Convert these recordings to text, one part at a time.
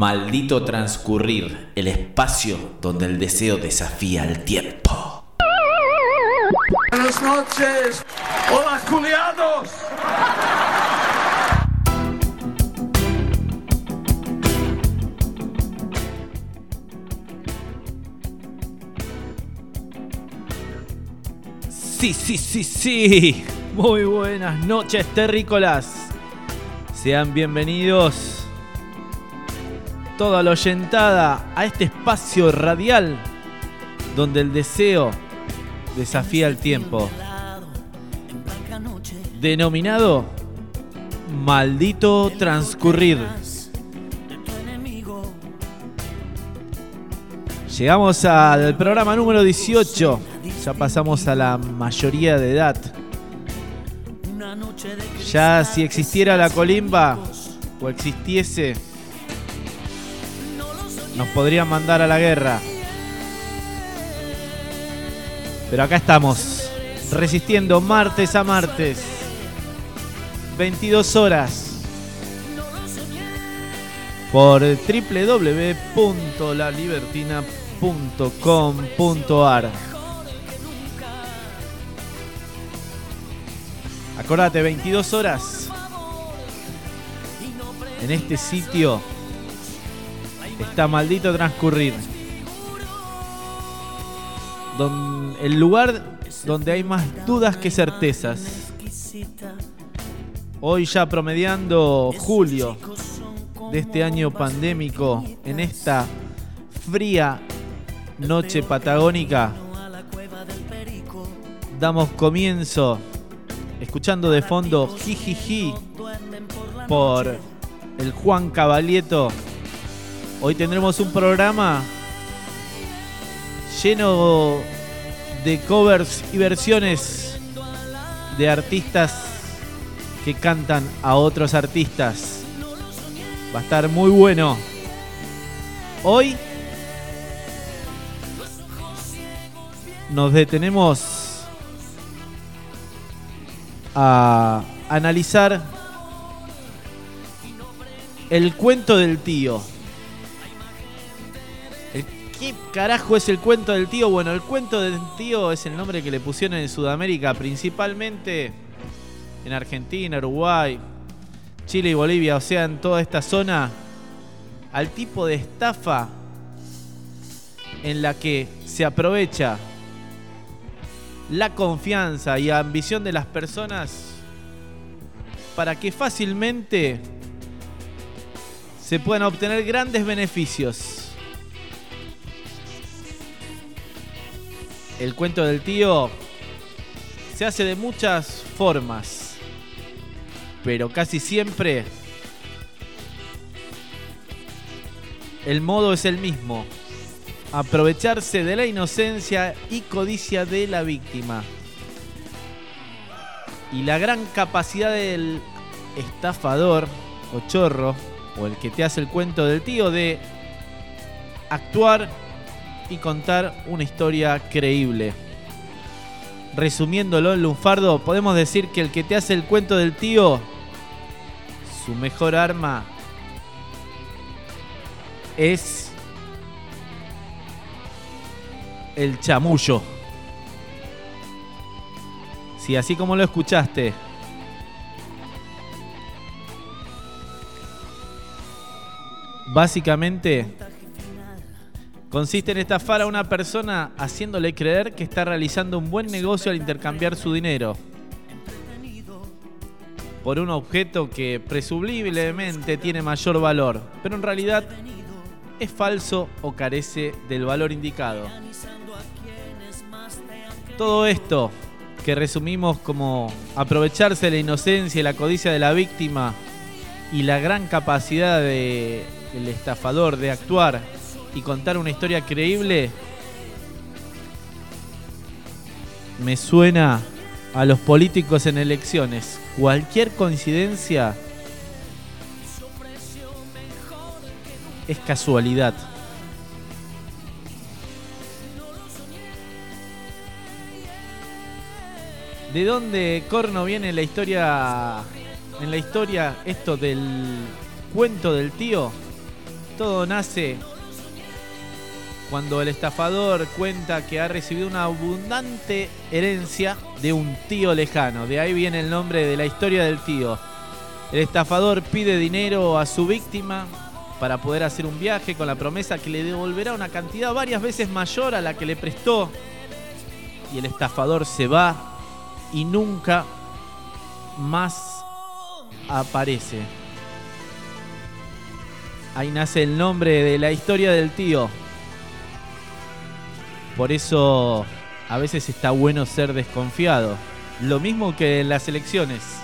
Maldito transcurrir, el espacio donde el deseo desafía el tiempo. Buenas noches. Hola, culiados. Sí, sí, sí, sí. Muy buenas noches, terrícolas. Sean bienvenidos toda la oyentada a este espacio radial donde el deseo desafía el tiempo. Denominado Maldito Transcurrir. Llegamos al programa número 18. Ya pasamos a la mayoría de edad. Ya si existiera la colimba o existiese, nos podrían mandar a la guerra. Pero acá estamos, resistiendo martes a martes, 22 horas, por www.lalibertina.com.ar. Acordate, 22 horas en este sitio está maldito transcurrir. El lugar donde hay más dudas que certezas. Hoy ya promediando julio de este año pandémico, en esta fría noche patagónica, damos comienzo escuchando de fondo Jijiji por el Juan Cabalieto. Hoy tendremos un programa lleno de covers y versiones de artistas que cantan a otros artistas. Va a estar muy bueno. Hoy nos detenemos a analizar el cuento del tío. ¿Qué carajo es el cuento del tío? Bueno, el cuento del tío es el nombre que le pusieron en Sudamérica, principalmente en Argentina, Uruguay, Chile y Bolivia, o sea, en toda esta zona, al tipo de estafa en la que se aprovecha la confianza y ambición de las personas para que fácilmente se puedan obtener grandes beneficios. El cuento del tío se hace de muchas formas, pero casi siempre el modo es el mismo. Aprovecharse de la inocencia y codicia de la víctima. Y la gran capacidad del estafador o chorro o el que te hace el cuento del tío de actuar y contar una historia creíble. Resumiéndolo en lunfardo, podemos decir que el que te hace el cuento del tío, su mejor arma es el chamullo. Si así como lo escuchaste, básicamente consiste en estafar a una persona haciéndole creer que está realizando un buen negocio al intercambiar su dinero por un objeto que presumiblemente tiene mayor valor, pero en realidad es falso o carece del valor indicado. Todo esto que resumimos como aprovecharse de la inocencia y la codicia de la víctima y la gran capacidad del estafador de actuar y contar una historia creíble, me suena a los políticos en elecciones. Cualquier coincidencia es casualidad. ¿De dónde corno viene la historia en la historia esto del cuento del tío? todo nace cuando el estafador cuenta que ha recibido una abundante herencia de un tío lejano. De ahí viene el nombre de la historia del tío. El estafador pide dinero a su víctima para poder hacer un viaje con la promesa que le devolverá una cantidad varias veces mayor a la que le prestó. Y el estafador se va y nunca más aparece. Ahí nace el nombre de la historia del tío. Por eso a veces está bueno ser desconfiado. Lo mismo que en las elecciones.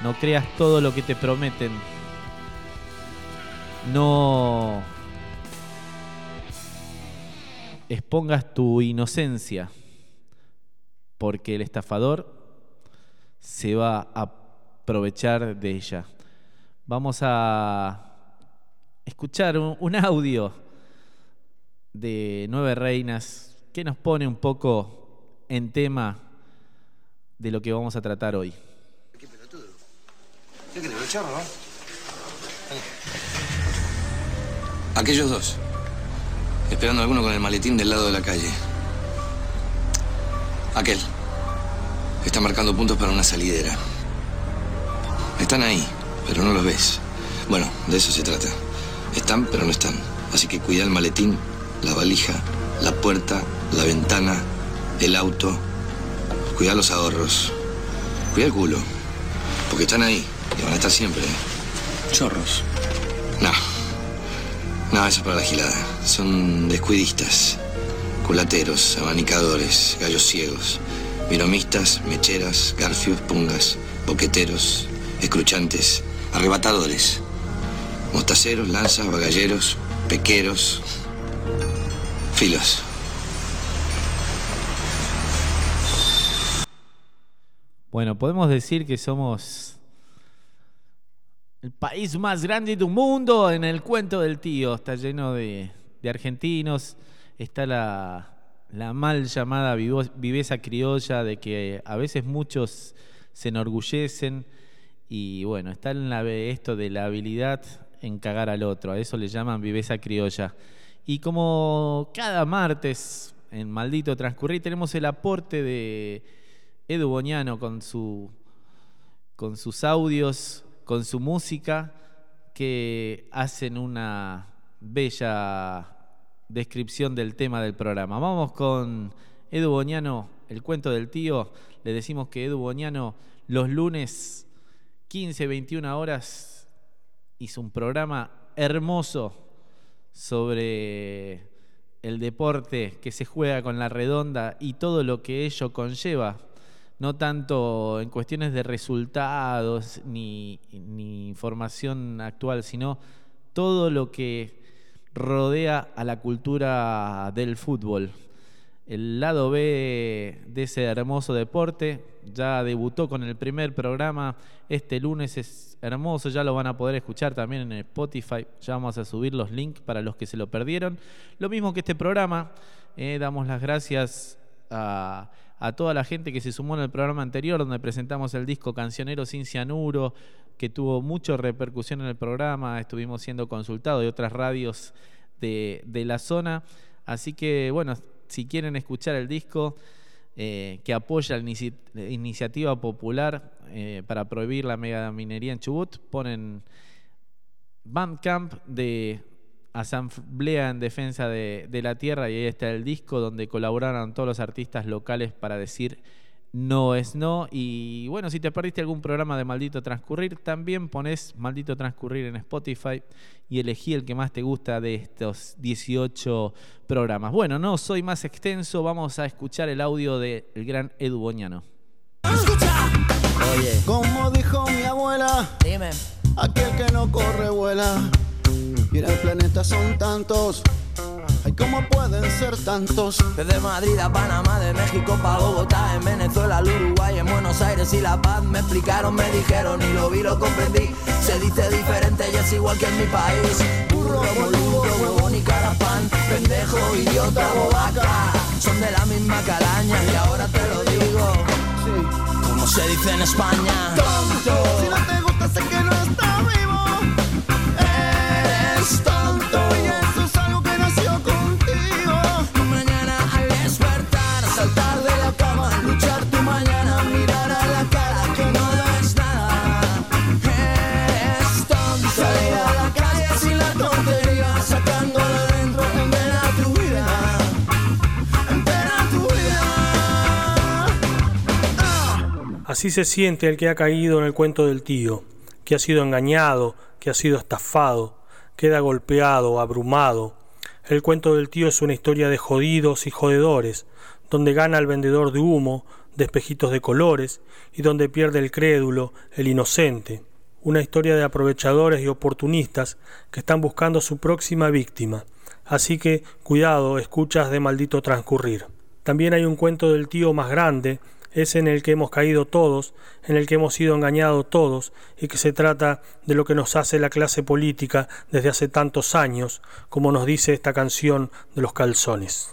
No creas todo lo que te prometen no expongas tu inocencia, porque el estafador se va a aprovechar de ella. Vamos a escuchar un, audio de Nueve Reinas que nos pone un poco en tema de lo que vamos a tratar hoy. ¿Qué pelotudo? ¿Qué Aquellos dos. Esperando a alguno con el maletín del lado de la calle. Aquel. Está marcando puntos para una salidera. Están ahí, pero no los ves. Bueno, de eso se trata. Están, pero no están. Así que cuida el maletín, la valija, la puerta, la ventana, el auto. Cuida los ahorros. Cuida el culo. Porque están ahí y van a estar siempre. Chorros. No. No, eso es para la gilada. Son descuidistas, culateros, abanicadores, gallos ciegos, miromistas, mecheras, garfios, pungas, boqueteros, escruchantes, arrebatadores, mostaceros, lanzas, bagalleros, pequeros, Bueno, podemos decir que somos el país más grande del mundo en el cuento del tío. Está lleno de, argentinos. Está la, mal llamada viveza criolla de que a veces muchos se enorgullecen. Y bueno, está en la, esto de la habilidad en cagar al otro. A eso le llaman viveza criolla. Y como cada martes en Maldito Transcurrir tenemos el aporte de Edu Boñano con, su, con sus audios con su música que hacen una bella descripción del tema del programa. Vamos con Edu Boñano, el cuento del tío. Le decimos que Edu Boñano los lunes 15, 21 horas hizo un programa hermoso sobre el deporte que se juega con la redonda y todo lo que ello conlleva no tanto en cuestiones de resultados ni, información actual, sino todo lo que rodea a la cultura del fútbol. El lado B de ese hermoso deporte ya debutó con el primer programa. Este lunes es hermoso, ya lo van a poder escuchar también en Spotify. Ya vamos a subir los links para los que se lo perdieron. Lo mismo que este programa, eh, damos las gracias a toda la gente que se sumó en el programa anterior, donde presentamos el disco Cancionero sin Cianuro, que tuvo mucha repercusión en el programa, estuvimos siendo consultados de otras radios de, la zona. Así que, bueno, si quieren escuchar el disco eh, que apoya la, iniciativa popular eh, para prohibir la megaminería en Chubut, ponen Bandcamp de Asamblea en Defensa de, la Tierra y ahí está el disco donde colaboraron todos los artistas locales para decir no es no. Y bueno, si te perdiste algún programa de Maldito Transcurrir, también pones Maldito Transcurrir en Spotify y elegí el que más te gusta de estos 18 programas. Bueno, no soy más extenso, vamos a escuchar el audio del gran Edu Boñano. Oye. Como dijo mi abuela, dime. Aquel que no corre vuela. Mira, el planeta son tantos. Ay, ¿cómo pueden ser tantos? Desde Madrid a Panamá, de México pa' Bogotá, en Venezuela, al Uruguay, en Buenos Aires y La Paz. Me explicaron, me dijeron y lo vi, lo comprendí. Se dice diferente y es igual que en mi país. Burro, boludo, huevón y carapán. Pendejo, idiota, bobaca. Son de la misma calaña y ahora te lo digo. Sí. Como se dice en España. Tonto. Si no te Así se siente el que ha caído en el cuento del tío, que ha sido engañado, que ha sido estafado, queda golpeado, abrumado. El cuento del tío es una historia de jodidos y jodedores, donde gana el vendedor de humo, de espejitos de colores, y donde pierde el crédulo, el inocente. Una historia de aprovechadores y oportunistas que están buscando su próxima víctima. Así que cuidado, escuchas de maldito transcurrir. También hay un cuento del tío más grande, es en el que hemos caído todos, en el que hemos sido engañados todos, y que se trata de lo que nos hace la clase política desde hace tantos años, como nos dice esta canción de los calzones.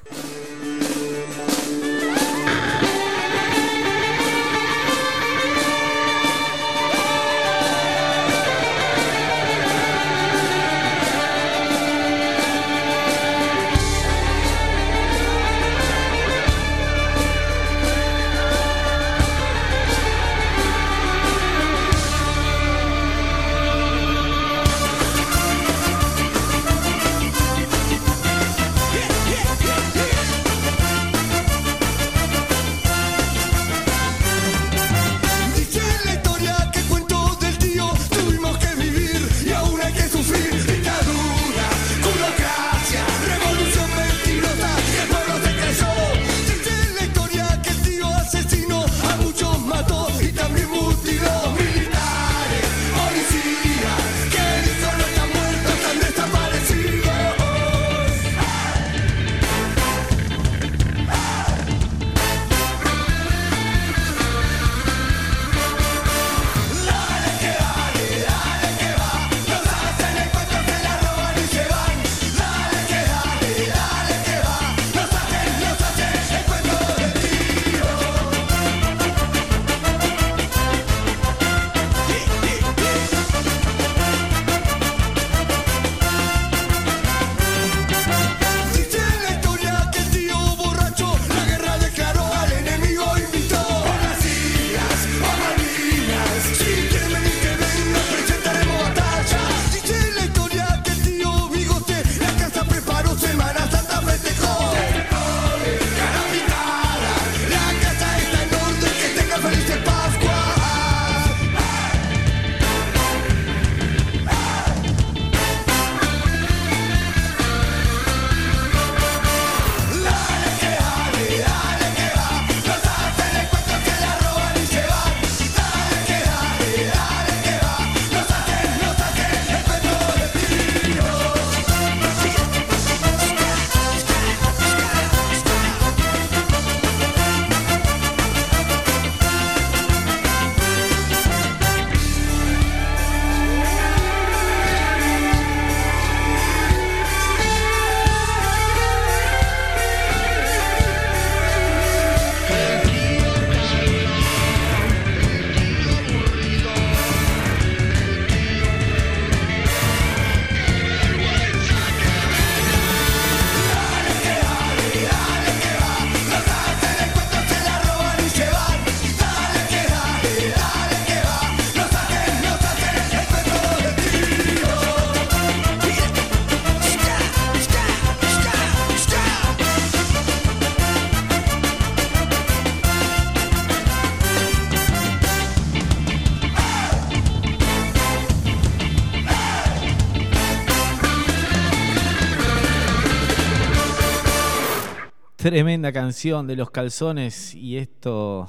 Tremenda canción de los calzones y esto,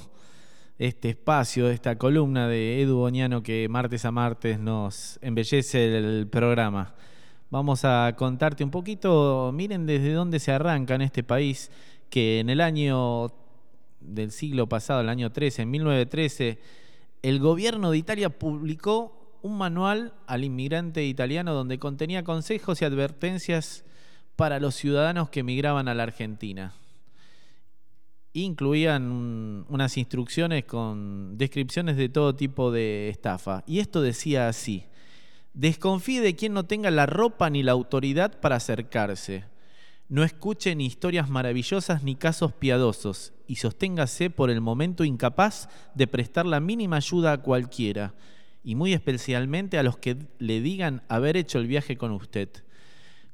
este espacio, esta columna de Edu Boñano que martes a martes nos embellece el programa. Vamos a contarte un poquito, miren desde dónde se arranca en este país, que en el año del siglo pasado, el año 13, en 1913, el gobierno de Italia publicó un manual al inmigrante italiano donde contenía consejos y advertencias para los ciudadanos que emigraban a la Argentina incluían unas instrucciones con descripciones de todo tipo de estafa. Y esto decía así, desconfíe de quien no tenga la ropa ni la autoridad para acercarse. No escuche ni historias maravillosas ni casos piadosos y sosténgase por el momento incapaz de prestar la mínima ayuda a cualquiera, y muy especialmente a los que le digan haber hecho el viaje con usted,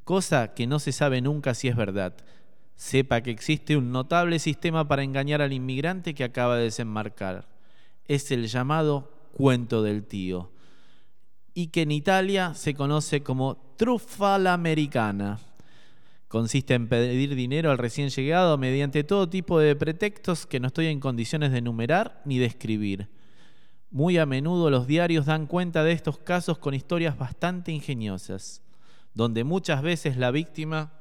cosa que no se sabe nunca si es verdad Sepa que existe un notable sistema para engañar al inmigrante que acaba de desembarcar. es el llamado cuento del tío y que en Italia se conoce como truffa americana. Consiste en pedir dinero al recién llegado mediante todo tipo de pretextos que no estoy en condiciones de enumerar ni describir. Muy a menudo los diarios dan cuenta de estos casos con historias bastante ingeniosas, donde muchas veces la víctima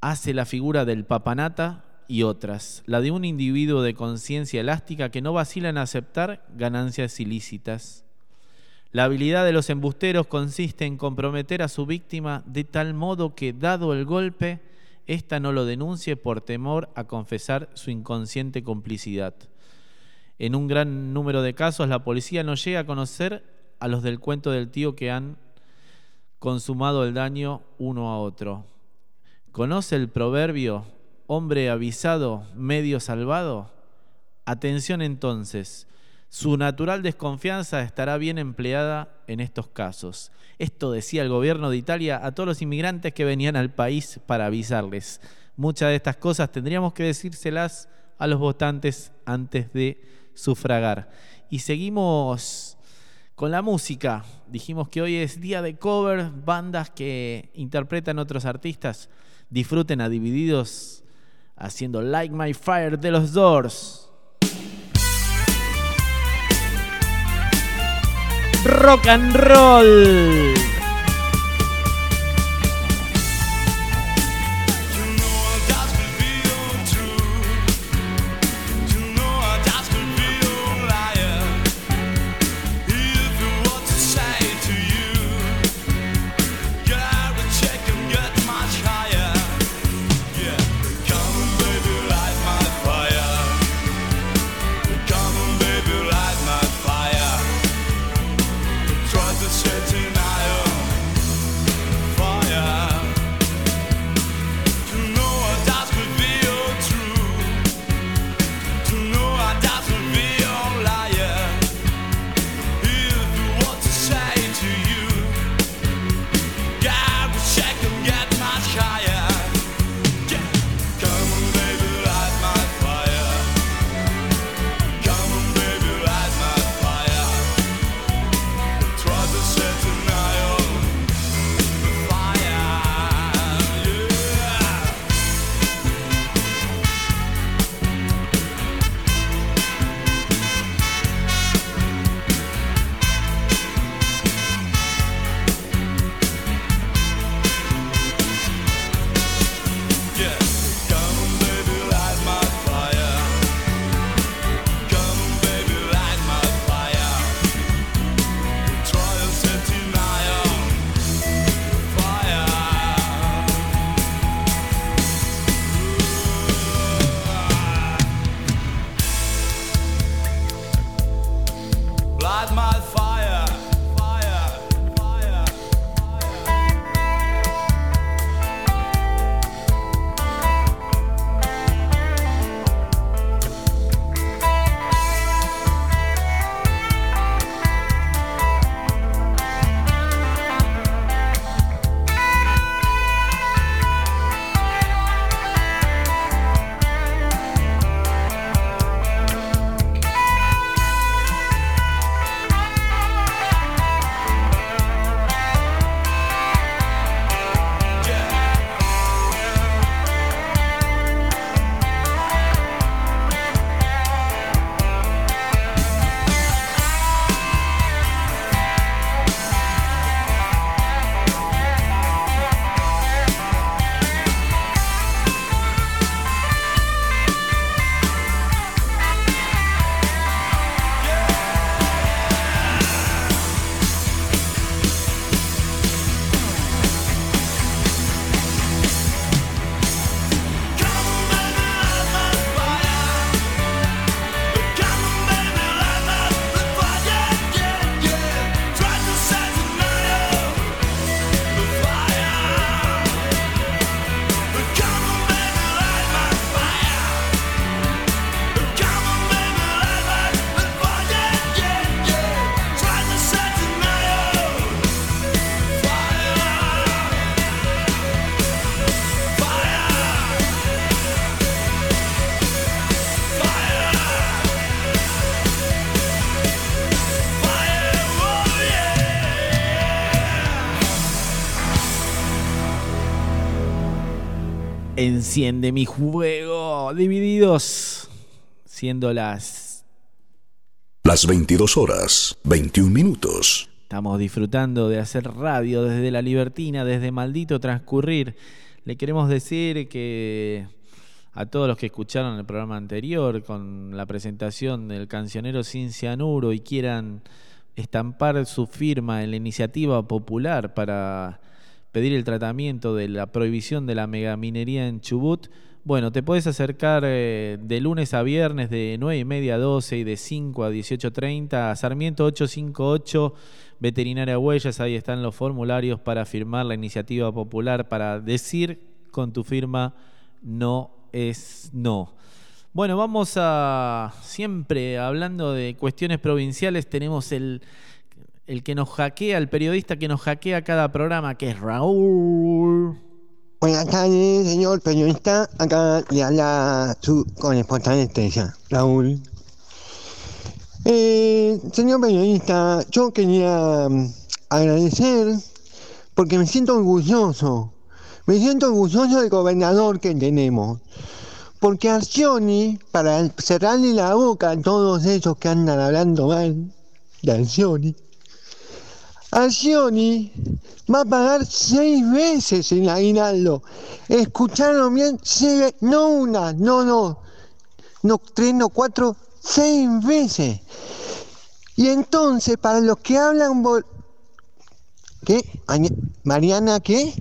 hace la figura del papanata y otras, la de un individuo de conciencia elástica que no vacila en aceptar ganancias ilícitas. La habilidad de los embusteros consiste en comprometer a su víctima de tal modo que, dado el golpe, ésta no lo denuncie por temor a confesar su inconsciente complicidad. En un gran número de casos la policía no llega a conocer a los del cuento del tío que han consumado el daño uno a otro. ¿Conoce el proverbio hombre avisado, medio salvado? Atención entonces, su natural desconfianza estará bien empleada en estos casos. Esto decía el gobierno de Italia a todos los inmigrantes que venían al país para avisarles. Muchas de estas cosas tendríamos que decírselas a los votantes antes de sufragar. Y seguimos con la música. Dijimos que hoy es día de cover, bandas que interpretan otros artistas. Disfruten a Divididos haciendo Like My Fire de los Doors. rock and roll. Enciende mi juego. Divididos. Siendo las. Las 22 horas, 21 minutos. Estamos disfrutando de hacer radio desde la libertina, desde maldito transcurrir. Le queremos decir que a todos los que escucharon el programa anterior con la presentación del cancionero sin cianuro y quieran estampar su firma en la iniciativa popular para pedir el tratamiento de la prohibición de la megaminería en Chubut, bueno, te puedes acercar eh, de lunes a viernes de 9 y media a 12 y de 5 a 18.30 a Sarmiento 858, Veterinaria Huellas, ahí están los formularios para firmar la iniciativa popular, para decir con tu firma no es no. Bueno, vamos a siempre hablando de cuestiones provinciales, tenemos el el que nos hackea, el periodista que nos hackea cada programa, que es Raúl. Buenas tardes, señor periodista. Acá le habla su corresponsal estrella, Raúl. Eh, señor periodista, yo quería mm, agradecer porque me siento orgulloso. Me siento orgulloso del gobernador que tenemos. Porque Arcioni, para cerrarle la boca a todos esos que andan hablando mal de Arcioni, Accioni va a pagar seis veces el aguinaldo. ¿Escucharon bien? no una, no, no, no tres, no cuatro, seis veces. Y entonces, para los que hablan... ¿Qué? ¿Mariana qué?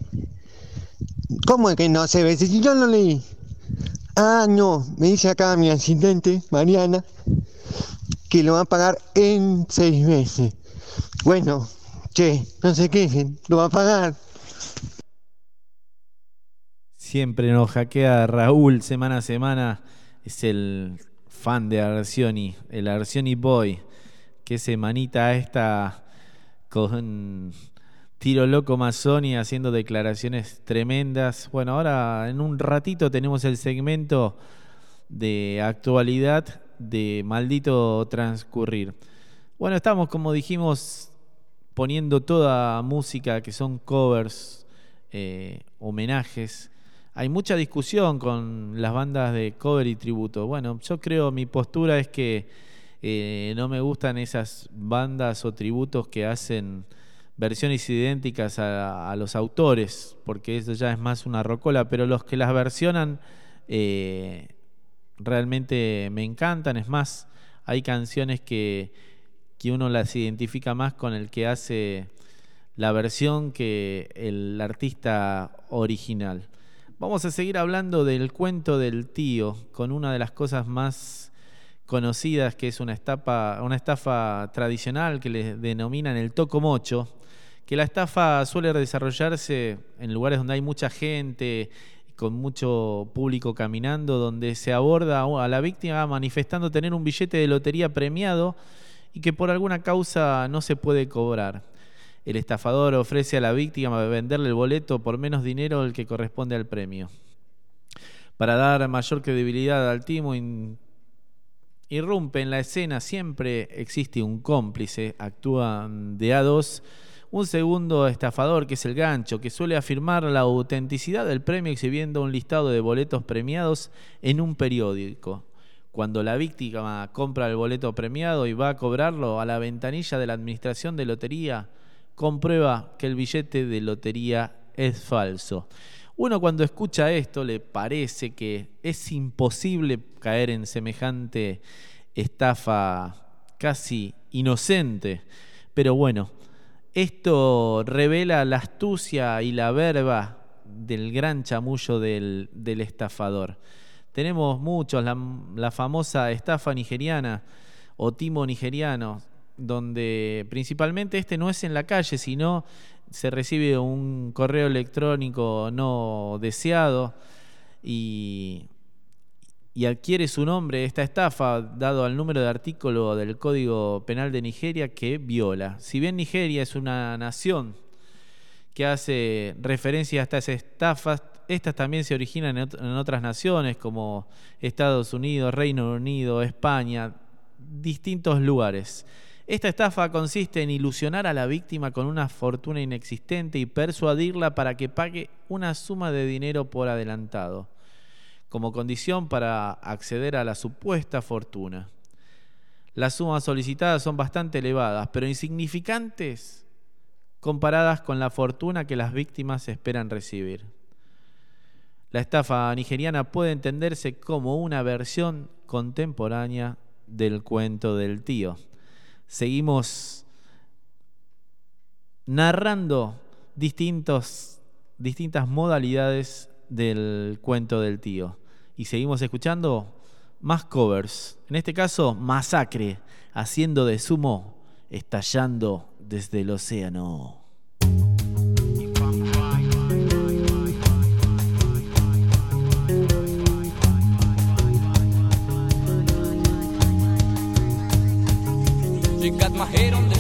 ¿Cómo es que no se ve? Si yo no leí. Ah, no, me dice acá mi asistente, Mariana, que lo va a pagar en seis veces. Bueno, Che, no se quejen, lo va a pagar. Siempre nos hackea Raúl semana a semana. Es el fan de Arcioni, el Arcioni Boy. Que semanita esta con Tiro Loco Mazzoni haciendo declaraciones tremendas. Bueno, ahora en un ratito tenemos el segmento de actualidad de Maldito Transcurrir. Bueno, estamos, como dijimos, poniendo toda música que son covers, eh, homenajes. Hay mucha discusión con las bandas de cover y tributo. Bueno, yo creo, mi postura es que eh, no me gustan esas bandas o tributos que hacen versiones idénticas a, los autores, porque eso ya es más una rocola, pero los que las versionan eh, realmente me encantan. Es más, hay canciones que que uno las identifica más con el que hace la versión que el artista original. Vamos a seguir hablando del cuento del tío, con una de las cosas más conocidas, que es una estafa, una estafa tradicional que le denominan el toco mocho, que la estafa suele desarrollarse en lugares donde hay mucha gente, con mucho público caminando, donde se aborda a la víctima manifestando tener un billete de lotería premiado y que por alguna causa no se puede cobrar. El estafador ofrece a la víctima venderle el boleto por menos dinero del que corresponde al premio. Para dar mayor credibilidad al timo, irrumpe en la escena, siempre existe un cómplice, actúan de a dos, un segundo estafador que es el gancho, que suele afirmar la autenticidad del premio exhibiendo un listado de boletos premiados en un periódico. Cuando la víctima compra el boleto premiado y va a cobrarlo a la ventanilla de la administración de lotería, comprueba que el billete de lotería es falso. Uno cuando escucha esto le parece que es imposible caer en semejante estafa casi inocente. Pero bueno, esto revela la astucia y la verba del gran chamullo del, del estafador. Tenemos muchos, la, famosa estafa nigeriana o timo nigeriano, donde principalmente este no es en la calle, sino se recibe un correo electrónico no deseado y, adquiere su nombre esta estafa dado al número de artículo del Código Penal de Nigeria que viola. Si bien Nigeria es una nación que hace referencia a estas estafas, estas también se originan en otras naciones como Estados Unidos, Reino Unido, España, distintos lugares. Esta estafa consiste en ilusionar a la víctima con una fortuna inexistente y persuadirla para que pague una suma de dinero por adelantado, como condición para acceder a la supuesta fortuna. Las sumas solicitadas son bastante elevadas, pero insignificantes comparadas con la fortuna que las víctimas esperan recibir. La estafa nigeriana puede entenderse como una versión contemporánea del cuento del tío. Seguimos narrando distintos, distintas modalidades del cuento del tío. Y seguimos escuchando más covers. En este caso, Masacre, haciendo de sumo, estallando desde el océano. You got my head on the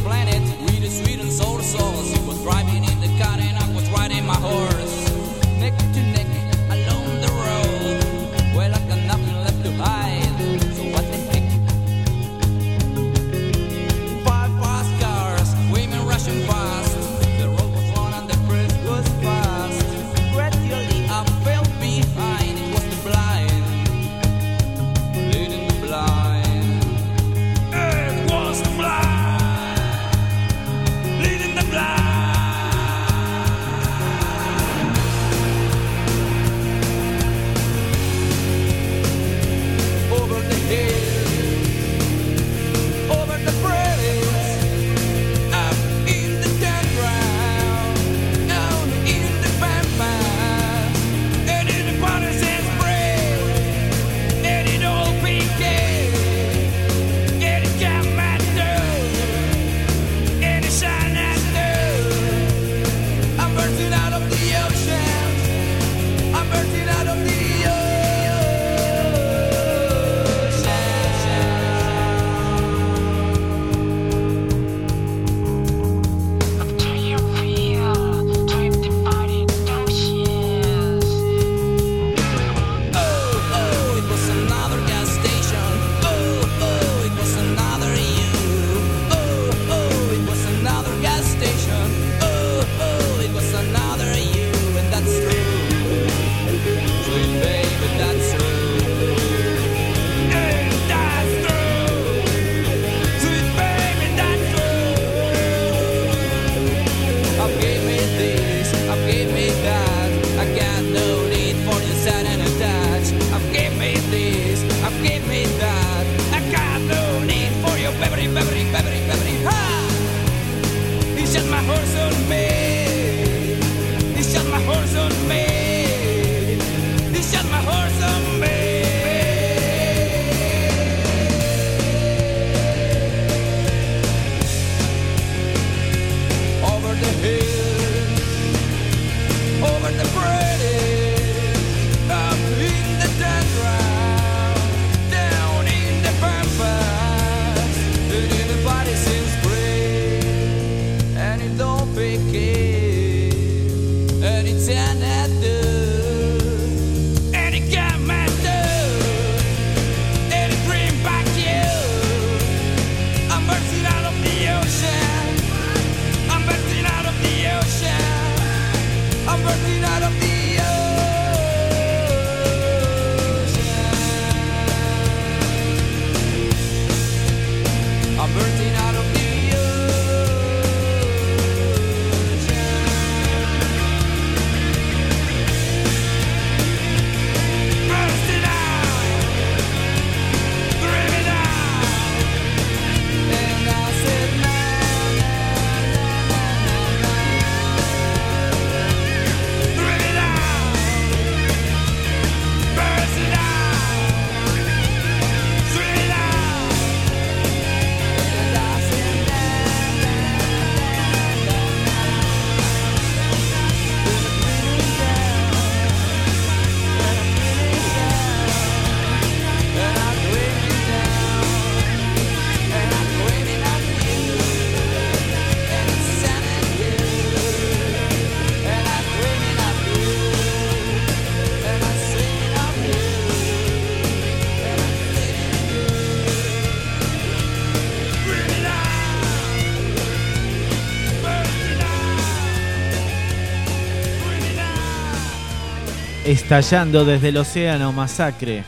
estallando desde el océano Masacre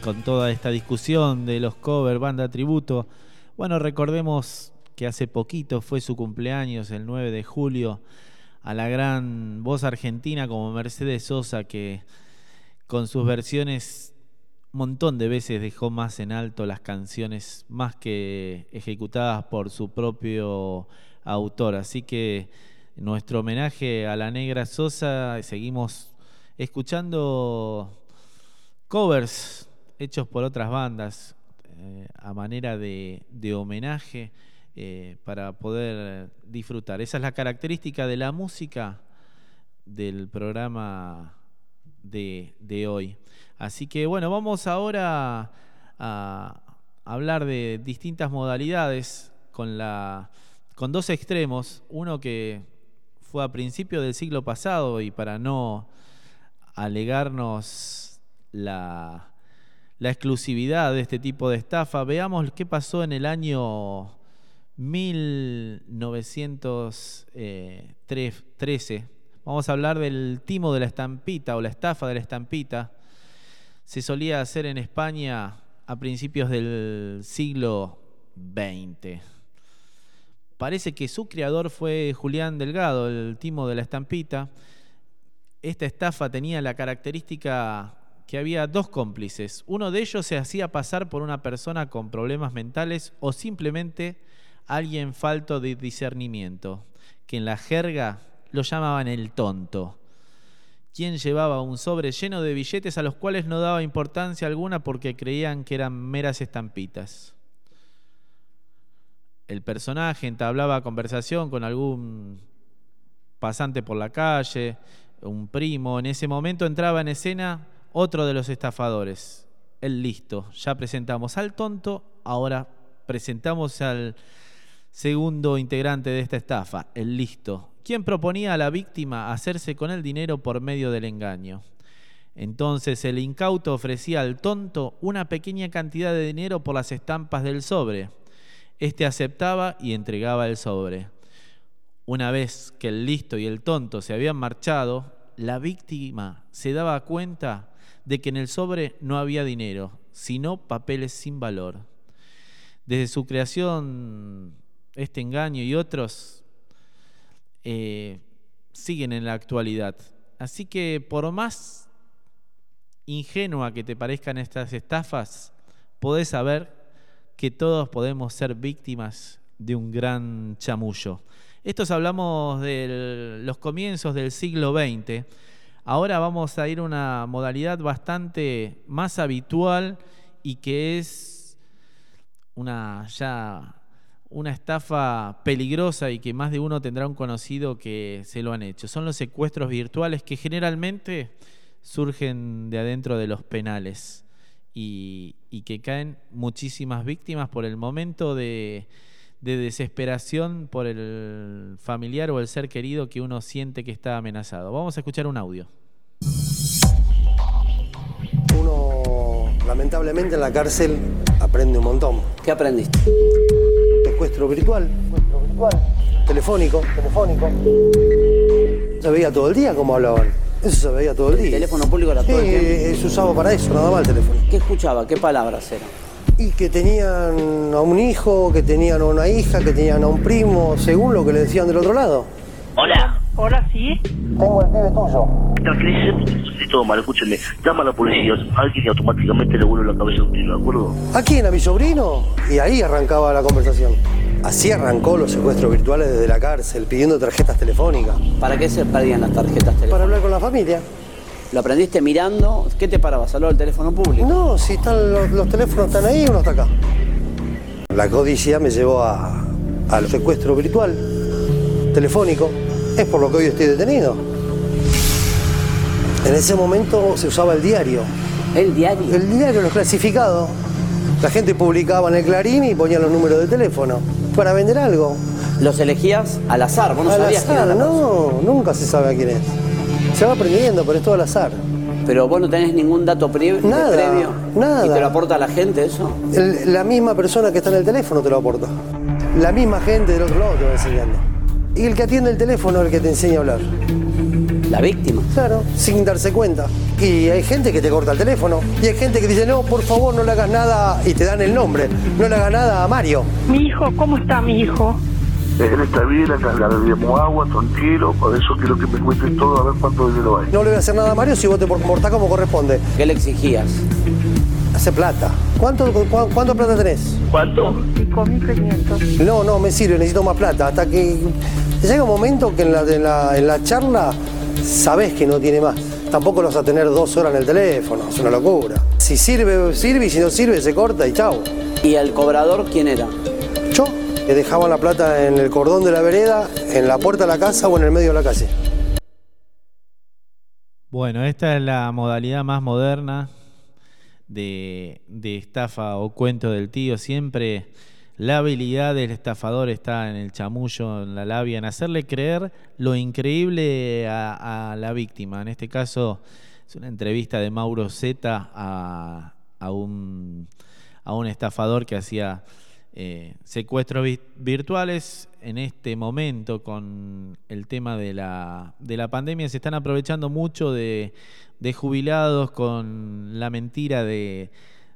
con toda esta discusión de los cover, banda tributo. Bueno, recordemos que hace poquito fue su cumpleaños, el 9 de julio, a la gran voz argentina como Mercedes Sosa, que con sus versiones montón de veces dejó más en alto las canciones, más que ejecutadas por su propio autor. Así que nuestro homenaje a la negra Sosa, seguimos escuchando covers hechos por otras bandas eh, a manera de, homenaje eh, para poder disfrutar. Esa es la característica de la música del programa de, hoy. Así que bueno, vamos ahora a hablar de distintas modalidades con, la, con dos extremos. Uno que fue a principios del siglo pasado y para no alegarnos la, exclusividad de este tipo de estafa, veamos qué pasó en el año 1913. Vamos a hablar del timo de la estampita o la estafa de la estampita. Se solía hacer en España a principios del siglo XX. Parece que su creador fue Julián Delgado, el timo de la estampita. Esta estafa tenía la característica que había dos cómplices. Uno de ellos se hacía pasar por una persona con problemas mentales o simplemente alguien falto de discernimiento, que en la jerga lo llamaban el tonto, quien llevaba un sobre lleno de billetes a los cuales no daba importancia alguna porque creían que eran meras estampitas. El personaje entablaba conversación con algún pasante por la calle, un primo. En ese momento entraba en escena otro de los estafadores, el listo. Ya presentamos al tonto, ahora presentamos al segundo integrante de esta estafa, el listo, quien proponía a la víctima hacerse con el dinero por medio del engaño. Entonces el incauto ofrecía al tonto una pequeña cantidad de dinero por las estampas del sobre. Este aceptaba y entregaba el sobre. Una vez que el listo y el tonto se habían marchado, la víctima se daba cuenta de que en el sobre no había dinero, sino papeles sin valor. Desde su creación este engaño y otros eh, siguen en la actualidad. Así que por más ingenua que te parezcan estas estafas, podés saber que todos podemos ser víctimas de un gran chamullo. Estos hablamos de los comienzos del siglo XX. Ahora vamos a ir a una modalidad bastante más habitual y que es una ya una estafa peligrosa y que más de uno tendrá un conocido que se lo han hecho. Son los secuestros virtuales que generalmente surgen de adentro de los penales y, y que caen muchísimas víctimas por el momento de, de desesperación por el familiar o el ser querido que uno siente que está amenazado. Vamos a escuchar un audio. Uno, lamentablemente, en la cárcel aprende un montón. ¿Qué aprendiste? Secuestro virtual. Telefónico. Telefónico. Se veía todo el día cómo hablaban. Eso se veía todo el día. ¿El teléfono público era todo el Sí, tiempo? se usaba para eso, nada más el teléfono. ¿Qué escuchaba? ¿Qué palabras eran? Y que tenían a un hijo, que tenían a una hija, que tenían a un primo, según lo que le decían del otro lado. Hola. Hola, sí. Tengo el pibe tuyo. Tranquilícese, todo mal, escúcheme. Llama a la policía, alguien y automáticamente le vuelve la cabeza a un tiro, ¿de acuerdo? ¿A quién? ¿A mi sobrino? Y ahí arrancaba la conversación. Así arrancó los secuestros virtuales desde la cárcel, pidiendo tarjetas telefónicas. ¿Para qué se perdían las tarjetas telefónicas? Para hablar con la familia. ¿Lo aprendiste mirando? ¿Qué te parabas? ¿Hablar del teléfono público? No, si están los, los teléfonos están ahí, uno está acá. La codicia me llevó a, al secuestro virtual, telefónico. Es por lo que hoy estoy detenido. En ese momento se usaba el diario. ¿El diario? El diario, los clasificados. La gente publicaba en el Clarín y ponía los números de teléfono para vender algo. ¿Los elegías al azar? ¿Vos no al sabías quién azar, era la persona? no, nunca se sabe a quién es. Se va aprendiendo, pero es todo al azar. Pero vos no tenés ningún dato Nada, previo. nada. ¿Y te lo aporta la gente eso? El- la misma persona que está en el teléfono te lo aporta. La misma gente del otro lado te va enseñando. Y el que atiende el teléfono es el que te enseña a hablar. ¿La víctima? Claro, sin darse cuenta. y hay gente que te corta el teléfono. Y hay gente que dice, no, por favor, no le hagas nada y te dan el nombre. No le hagas nada a Mario. Mi hijo, ¿cómo está mi hijo? Él está bien, acá le dimos agua, tranquilo, por eso quiero que me cuentes todo a ver cuánto dinero hay. No le voy a hacer nada a Mario si vos te comportás como corresponde. ¿Qué le exigías? Hace plata. ¿Cuánto, cu- ¿Cuánto plata tenés? ¿Cuánto? 5.500. No, no, me sirve, necesito más plata. Hasta que llega un momento que en la, en la, en la charla sabés que no tiene más. Tampoco lo vas a tener dos horas en el teléfono, es una locura. Si sirve, sirve y si no sirve, se corta y chao. ¿Y el cobrador quién era? Dejaban la plata en el cordón de la vereda, en la puerta de la casa o en el medio de la calle. Bueno, esta es la modalidad más moderna de, estafa o cuento del tío. Siempre la habilidad del estafador está en el chamullo, en la labia, en hacerle creer lo increíble a, la víctima. En este caso es una entrevista de Mauro Zeta a un estafador que hacía eh, secuestros vi- virtuales. En este momento, con el tema de la, de la pandemia, se están aprovechando mucho de, jubilados con la mentira de,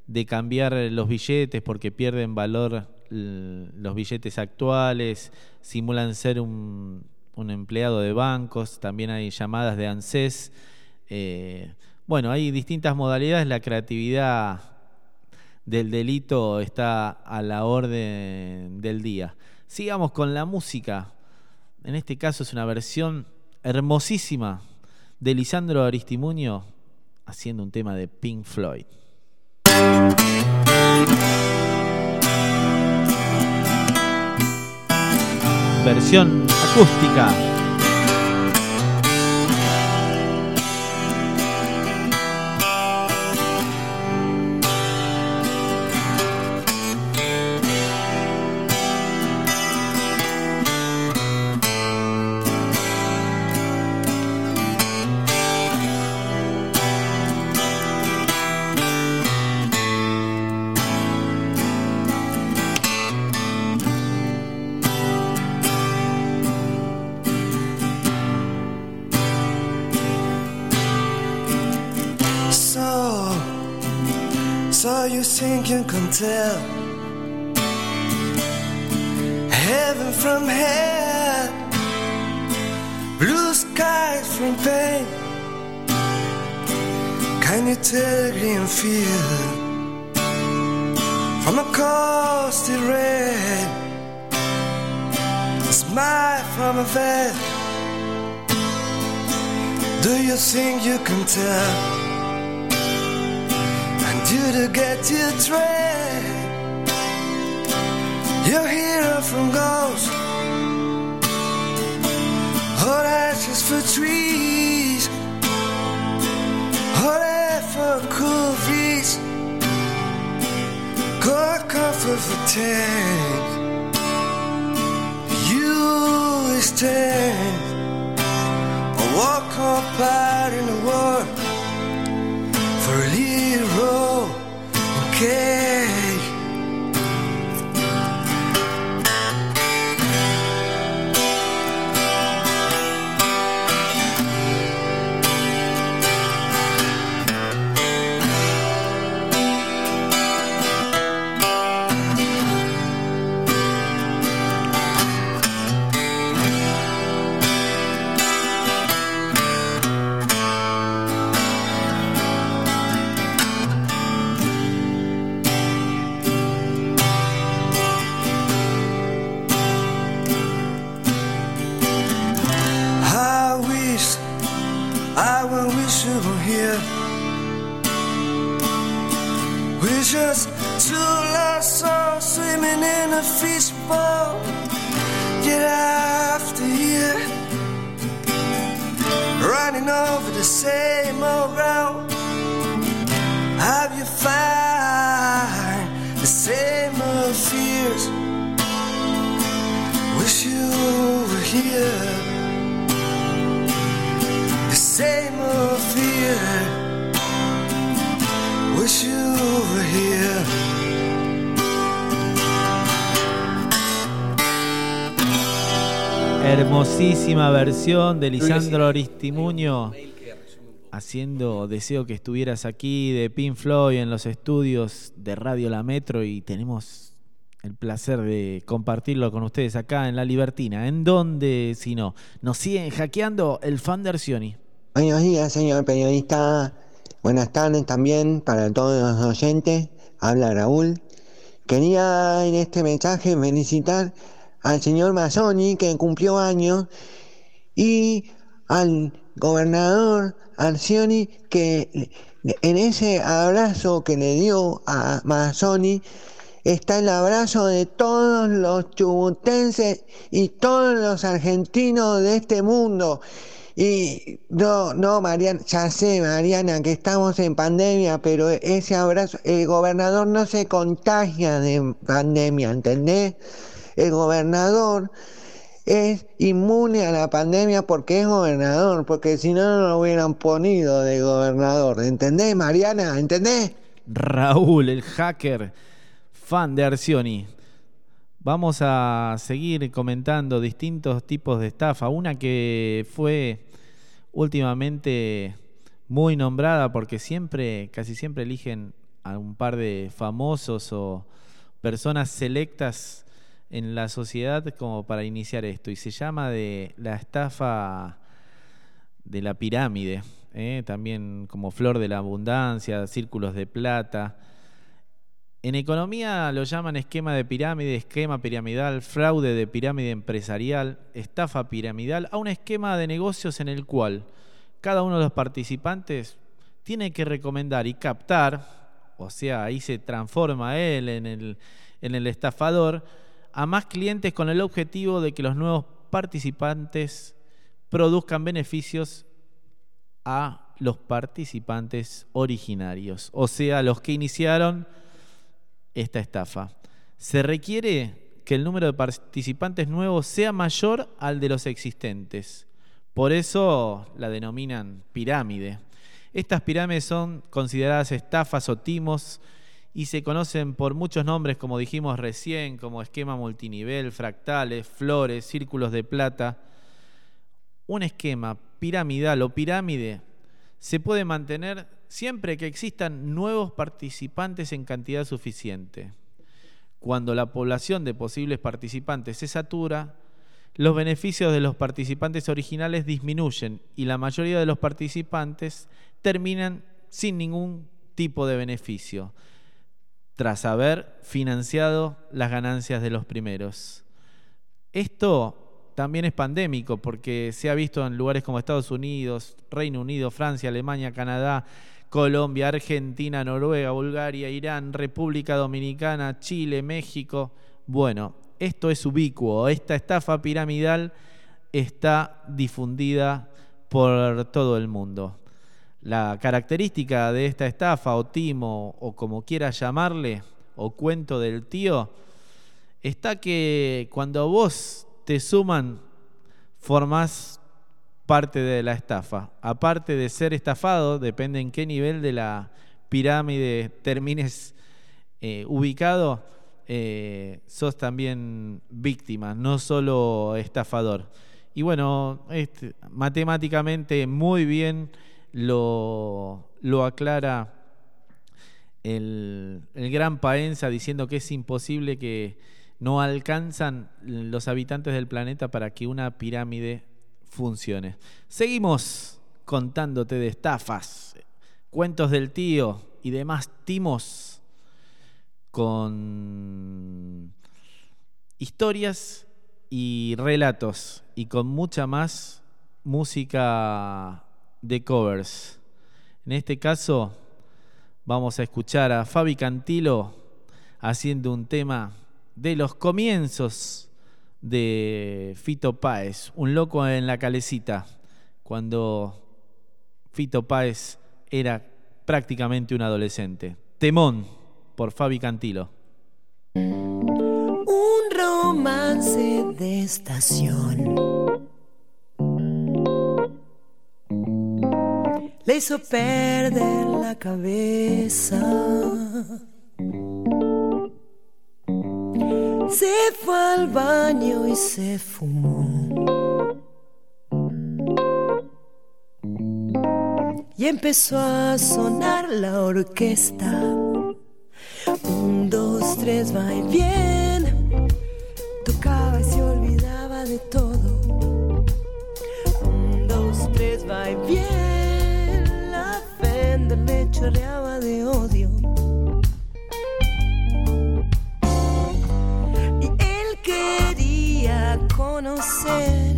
de cambiar los billetes porque pierden valor los billetes actuales, simulan ser un, un empleado de bancos, también hay llamadas de ANSES. Eh, bueno, hay distintas modalidades, la creatividad del delito está a la orden del día. Sigamos con la música. En este caso es una versión hermosísima de Lisandro Aristimuño haciendo un tema de Pink Floyd. Versión acústica. So you think you can tell heaven from hell, blue skies from pain? Can you tell green field from a coastal red? Smile from a veil. Do you think you can tell? Do to get your train? Your hero from ghosts, hot ashes for trees, hot air for cool breeze, cold comfort for tanks. You stand or walk apart in the war care De Lisandro Aristimuño haciendo Deseo que estuvieras aquí de Pink Floyd en los estudios de Radio La Metro y tenemos el placer de compartirlo con ustedes acá en La Libertina. ¿En dónde, si no? Nos siguen hackeando el Fander Sioni. Buenos días, señor periodista. Buenas tardes también para todos los oyentes. Habla Raúl. Quería en este mensaje felicitar al señor Mazzoni que cumplió años y al gobernador Arcioni que en ese abrazo que le dio a Mazzoni está el abrazo de todos los chubutenses y todos los argentinos de este mundo. Y no, no, Mariana, ya sé, Mariana, que estamos en pandemia, pero ese abrazo, el gobernador no se contagia de pandemia, ¿entendés? El gobernador es inmune a la pandemia porque es gobernador, porque si no, no lo hubieran ponido de gobernador, ¿entendés, Mariana? ¿Entendés? Raúl, el hacker, fan de Arcioni. Vamos a seguir comentando distintos tipos de estafa. Una que fue últimamente muy nombrada porque siempre, casi siempre eligen a un par de famosos o personas selectas en la sociedad como para iniciar esto. Y se llama de la estafa de la pirámide, ¿eh? también como flor de la abundancia, círculos de plata. En economía lo llaman esquema de pirámide, esquema piramidal, fraude de pirámide empresarial, estafa piramidal, a un esquema de negocios en el cual cada uno de los participantes tiene que recomendar y captar, o sea, ahí se transforma él en el, en el estafador, a más clientes con el objetivo de que los nuevos participantes produzcan beneficios a los participantes originarios, o sea, los que iniciaron esta estafa. Se requiere que el número de participantes nuevos sea mayor al de los existentes. Por eso la denominan pirámide. Estas pirámides son consideradas estafas o timos y se conocen por muchos nombres, como dijimos recién, como esquema multinivel, fractales, flores, círculos de plata. Un esquema piramidal o pirámide se puede mantener siempre que existan nuevos participantes en cantidad suficiente. Cuando la población de posibles participantes se satura, los beneficios de los participantes originales disminuyen y la mayoría de los participantes terminan sin ningún tipo de beneficio, tras haber financiado las ganancias de los primeros. Esto también es pandémico porque se ha visto en lugares como Estados Unidos, Reino Unido, Francia, Alemania, Canadá, Colombia, Argentina, Noruega, Bulgaria, Irán, República Dominicana, Chile, México. Bueno, esto es ubicuo, esta estafa piramidal está difundida por todo el mundo. La característica de esta estafa o timo o como quieras llamarle o cuento del tío está que cuando vos te suman formás parte de la estafa. Aparte de ser estafado, depende en qué nivel de la pirámide termines eh, ubicado, eh, sos también víctima, no solo estafador. Y bueno, este, matemáticamente muy bien lo, lo aclara el, el, gran Paenza diciendo que es imposible que no alcanzan los habitantes del planeta para que una pirámide funcione. Seguimos contándote de estafas, cuentos del tío y demás timos con historias y relatos y con mucha más música de covers. En este caso vamos a escuchar a Fabi Cantilo haciendo un tema de los comienzos de Fito Páez, un loco en la calecita, cuando Fito Páez era prácticamente un adolescente. Temón por Fabi Cantilo. Un romance de estación le hizo perder la cabeza. Se fue al baño y se fumó. Y empezó a sonar la orquesta. Un, dos, tres, va y bien. Tocaba y se olvidaba de todo. Un, dos, tres, va y bien chorreaba de odio. Y él quería conocer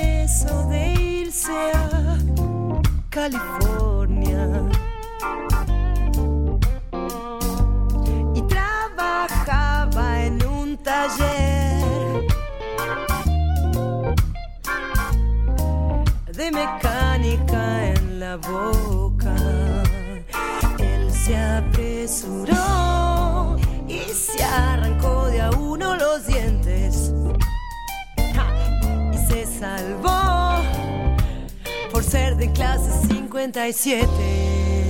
eso de irse a California. Y trabajaba en un taller de mecánica boca. Él se apresuró y se arrancó de a uno los dientes. Y se salvó por ser de clase 57.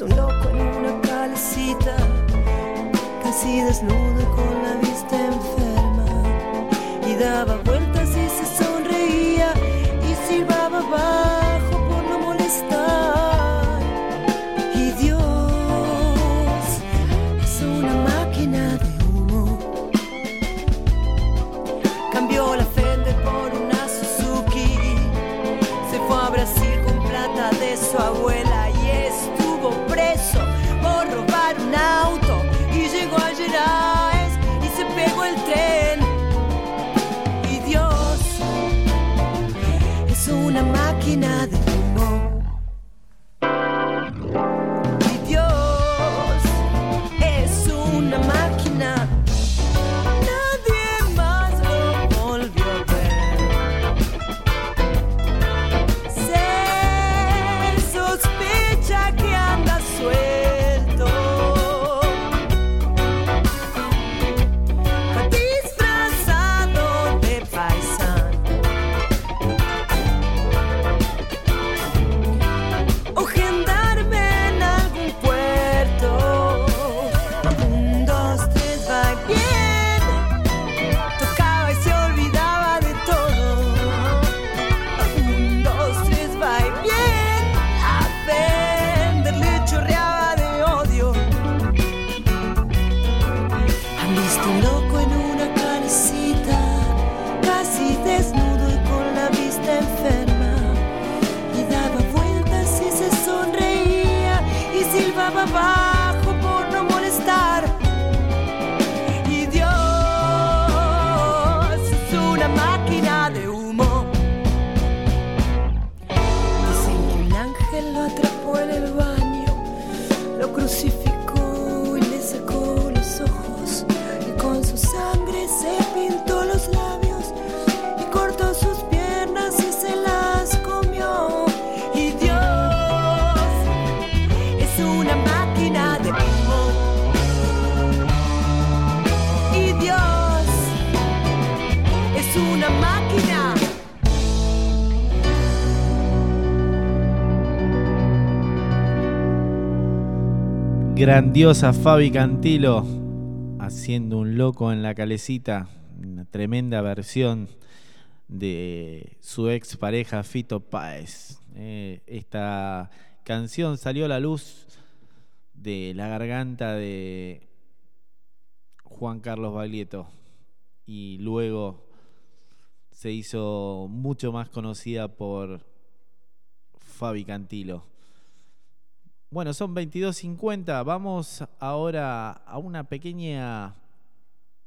Cristo loco en una calecita, casi desnudo con la vista enferma, y daba outra grandiosa Fabi Cantilo haciendo un loco en la calecita, una tremenda versión de su ex pareja Fito Páez. Eh, esta canción salió a la luz de la garganta de Juan Carlos Baglietto y luego se hizo mucho más conocida por Fabi Cantilo. Bueno, son 22.50. Vamos ahora a una pequeña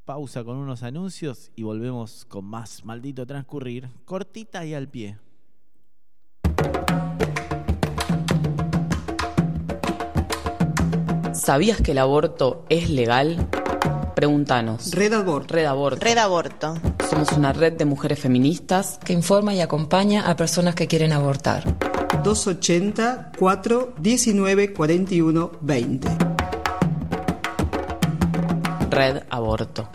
pausa con unos anuncios y volvemos con más maldito transcurrir, cortita y al pie. ¿Sabías que el aborto es legal? Pregúntanos. Red Aborto. Red Aborto. Red Aborto. Somos una red de mujeres feministas que informa y acompaña a personas que quieren abortar. 280 4 19 41 20. Red Aborto.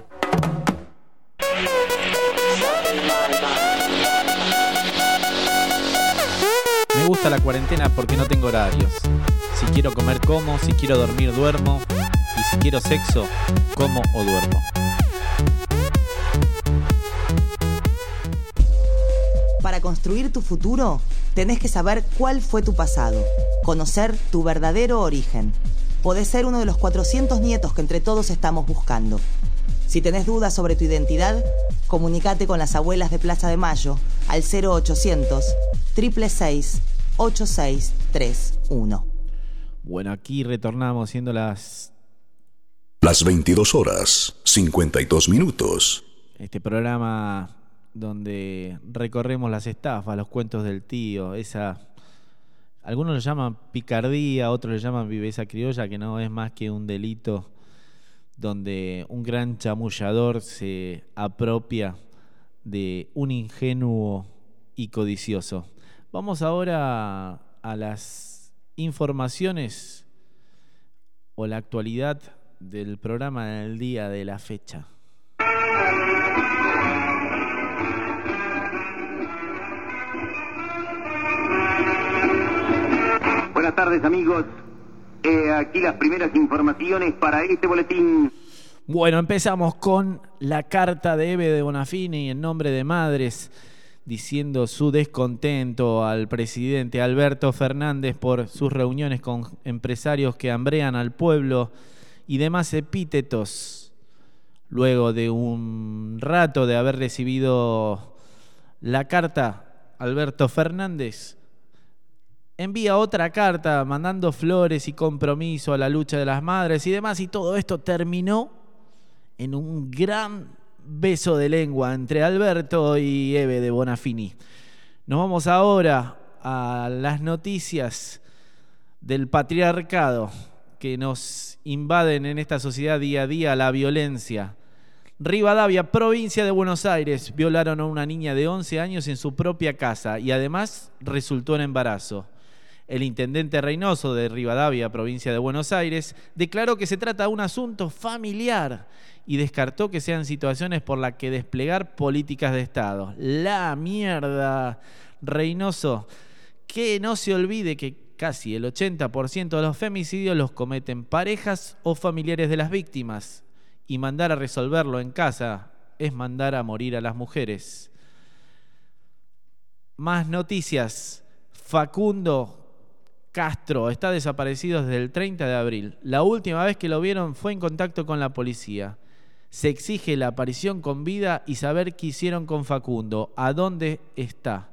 Me gusta la cuarentena porque no tengo horarios. Si quiero comer, como. Si quiero dormir, duermo. Y si quiero sexo, como o duermo. Para construir tu futuro, tenés que saber cuál fue tu pasado, conocer tu verdadero origen. Podés ser uno de los 400 nietos que entre todos estamos buscando. Si tenés dudas sobre tu identidad, comunícate con las abuelas de Plaza de Mayo al 0800 666 8631. Bueno, aquí retornamos siendo las Las 22 horas, 52 minutos. este programa donde recorremos las estafas, los cuentos del tío, esa algunos lo llaman picardía, otros le llaman viveza criolla, que no es más que un delito donde un gran chamullador se apropia de un ingenuo y codicioso. Vamos ahora a las informaciones o la actualidad del programa del día de la fecha. Buenas tardes amigos. Aquí las primeras informaciones para este boletín. Bueno, empezamos con la carta de Eve de Bonafini en nombre de Madres, diciendo su descontento al presidente Alberto Fernández por sus reuniones con empresarios que hambrean al pueblo y demás epítetos. Luego de un rato de haber recibido la carta, Alberto Fernández envía otra carta mandando flores y compromiso a la lucha de las madres y demás, y todo esto terminó en un gran beso de lengua entre Alberto y Eve de Bonafini. Nos vamos ahora a las noticias del patriarcado que nos invaden en esta sociedad día a día, la violencia. Rivadavia, provincia de Buenos Aires, violaron a una niña de 11 años en su propia casa y además resultó en embarazo. El intendente Reynoso de Rivadavia, provincia de Buenos Aires, declaró que se trata de un asunto familiar y descartó que sean situaciones por las que desplegar políticas de Estado. La mierda, Reynoso. Que no se olvide que casi el 80% de los femicidios los cometen parejas o familiares de las víctimas. Y mandar a resolverlo en casa es mandar a morir a las mujeres. Más noticias. Facundo Castro está desaparecido desde el 30 de abril. La última vez que lo vieron fue en contacto con la policía. Se exige la aparición con vida y saber qué hicieron con Facundo, a dónde está.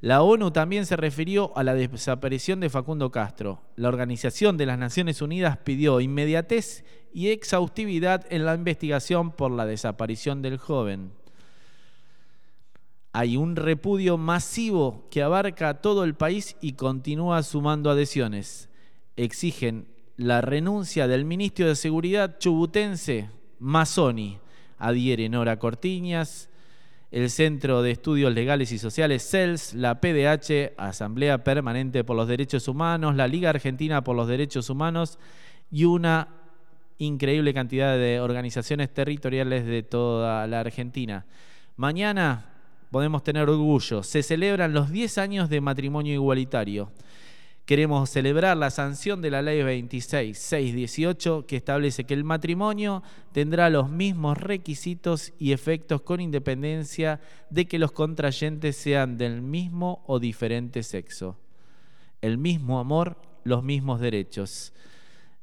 La ONU también se refirió a la desaparición de Facundo Castro. La Organización de las Naciones Unidas pidió inmediatez y exhaustividad en la investigación por la desaparición del joven. Hay un repudio masivo que abarca todo el país y continúa sumando adhesiones. Exigen la renuncia del ministro de Seguridad chubutense, Mazzoni. Adhiere Nora Cortiñas, el Centro de Estudios Legales y Sociales, CELS, la PDH, Asamblea Permanente por los Derechos Humanos, la Liga Argentina por los Derechos Humanos y una increíble cantidad de organizaciones territoriales de toda la Argentina. Mañana podemos tener orgullo. Se celebran los 10 años de matrimonio igualitario. Queremos celebrar la sanción de la ley 26618 que establece que el matrimonio tendrá los mismos requisitos y efectos con independencia de que los contrayentes sean del mismo o diferente sexo. El mismo amor, los mismos derechos.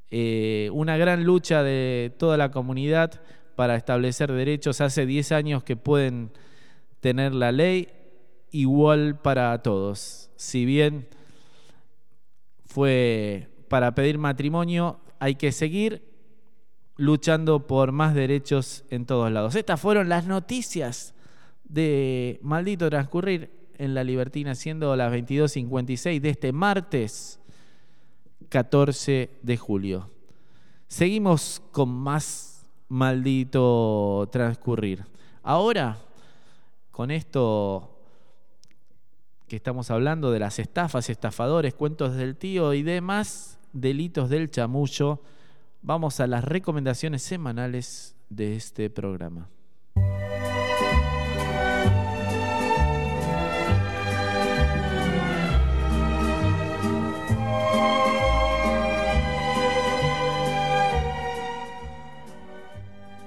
Eh, una gran lucha de toda la comunidad para establecer derechos. Hace 10 años que pueden tener la ley igual para todos. Si bien fue para pedir matrimonio, hay que seguir luchando por más derechos en todos lados. Estas fueron las noticias de Maldito Transcurrir en la Libertina, siendo las 22.56 de este martes 14 de julio. Seguimos con más Maldito Transcurrir. Ahora, con esto que estamos hablando de las estafas, estafadores, cuentos del tío y demás delitos del chamullo, vamos a las recomendaciones semanales de este programa.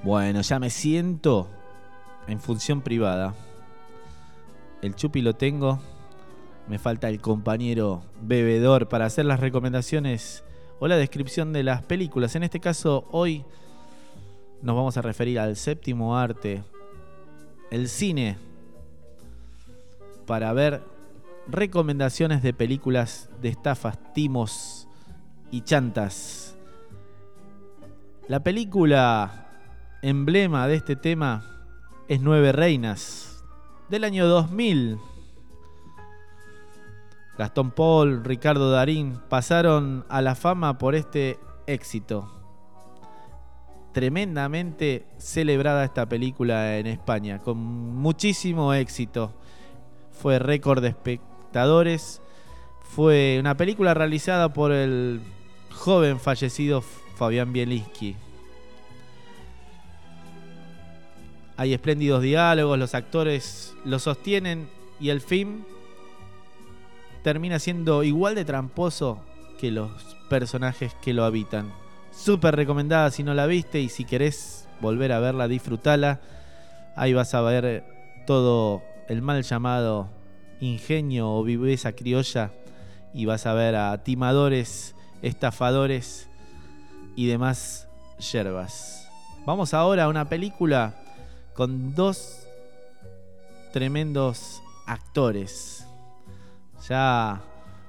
Bueno, ya me siento en función privada. El chupi lo tengo. Me falta el compañero bebedor para hacer las recomendaciones o la descripción de las películas. En este caso, hoy nos vamos a referir al séptimo arte, el cine, para ver recomendaciones de películas de estafas, timos y chantas. La película emblema de este tema es Nueve Reinas, del año 2000. Gastón Paul, Ricardo Darín pasaron a la fama por este éxito. Tremendamente celebrada esta película en España, con muchísimo éxito. Fue récord de espectadores. Fue una película realizada por el joven fallecido Fabián Bielinski. Hay espléndidos diálogos, los actores lo sostienen y el film termina siendo igual de tramposo que los personajes que lo habitan. Súper recomendada si no la viste y si querés volver a verla, disfrutala. Ahí vas a ver todo el mal llamado ingenio o viveza criolla y vas a ver a timadores, estafadores y demás yerbas. Vamos ahora a una película con dos tremendos actores. Ya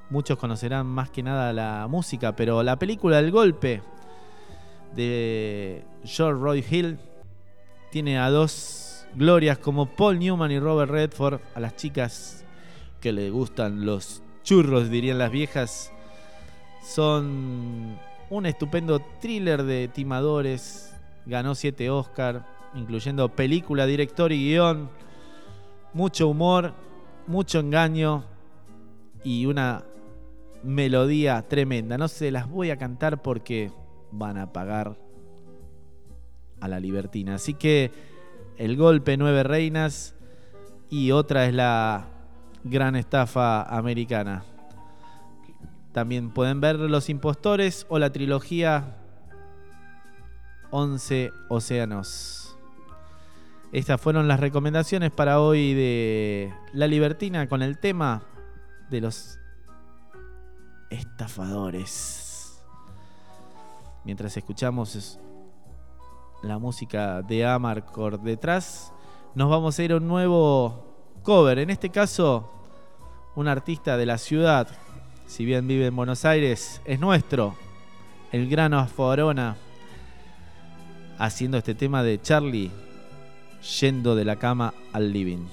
muchos conocerán más que nada la música, pero la película El Golpe de George Roy Hill tiene a dos glorias como Paul Newman y Robert Redford, a las chicas que le gustan los churros, dirían las viejas. Son un estupendo thriller de timadores, ganó siete Oscar, incluyendo película, director y guion, mucho humor, mucho engaño y una melodía tremenda. No se las voy a cantar porque van a pagar a la libertina. Así que el golpe nueve reinas y otra es la gran estafa americana. También pueden ver Los Impostores o la trilogía 11 Océanos. Estas fueron las recomendaciones para hoy de La Libertina con el tema de los estafadores. Mientras escuchamos la música de Amarcord detrás, nos vamos a ir a un nuevo cover. En este caso, un artista de la ciudad, si bien vive en Buenos Aires, es nuestro, el grano Aforona, haciendo este tema de Charlie yendo de la cama al living.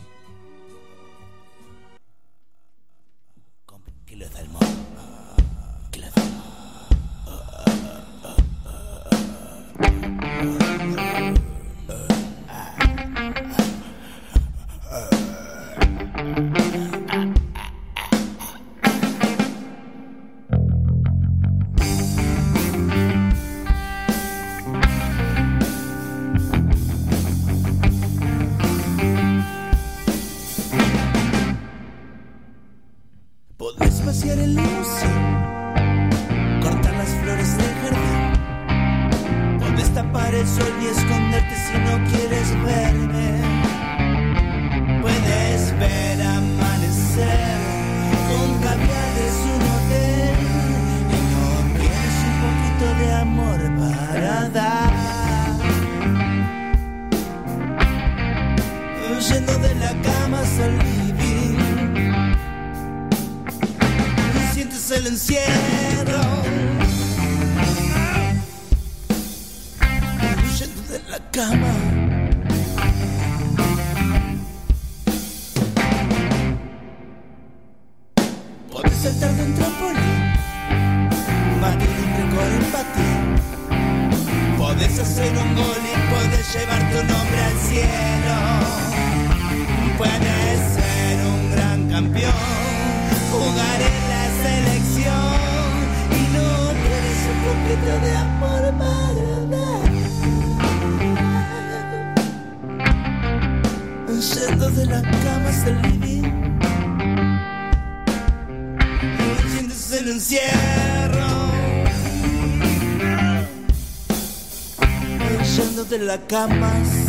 De la cama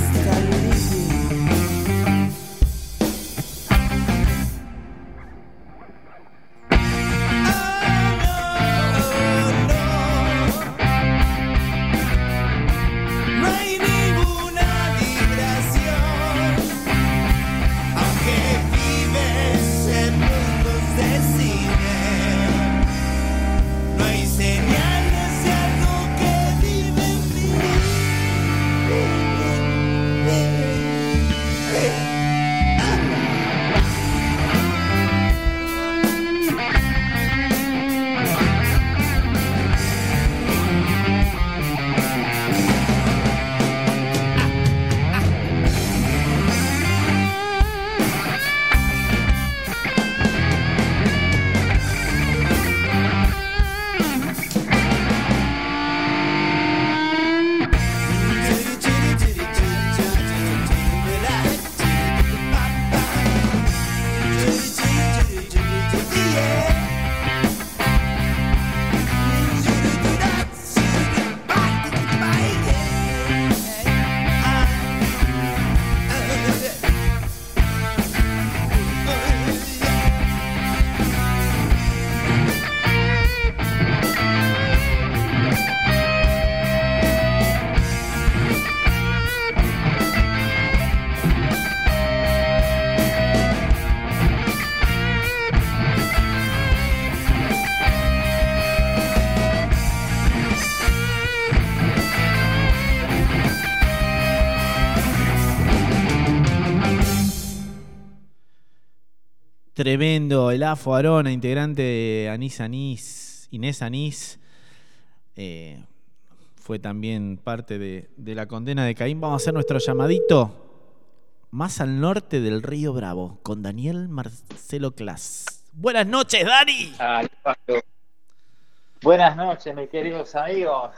Tremendo, el AFO Arona, integrante de Anís Anís, Inés Anís, eh, fue también parte de, de la condena de Caín. Vamos a hacer nuestro llamadito más al norte del río Bravo, con Daniel Marcelo Clas. Buenas noches, Dani. Buenas noches, mis queridos amigos.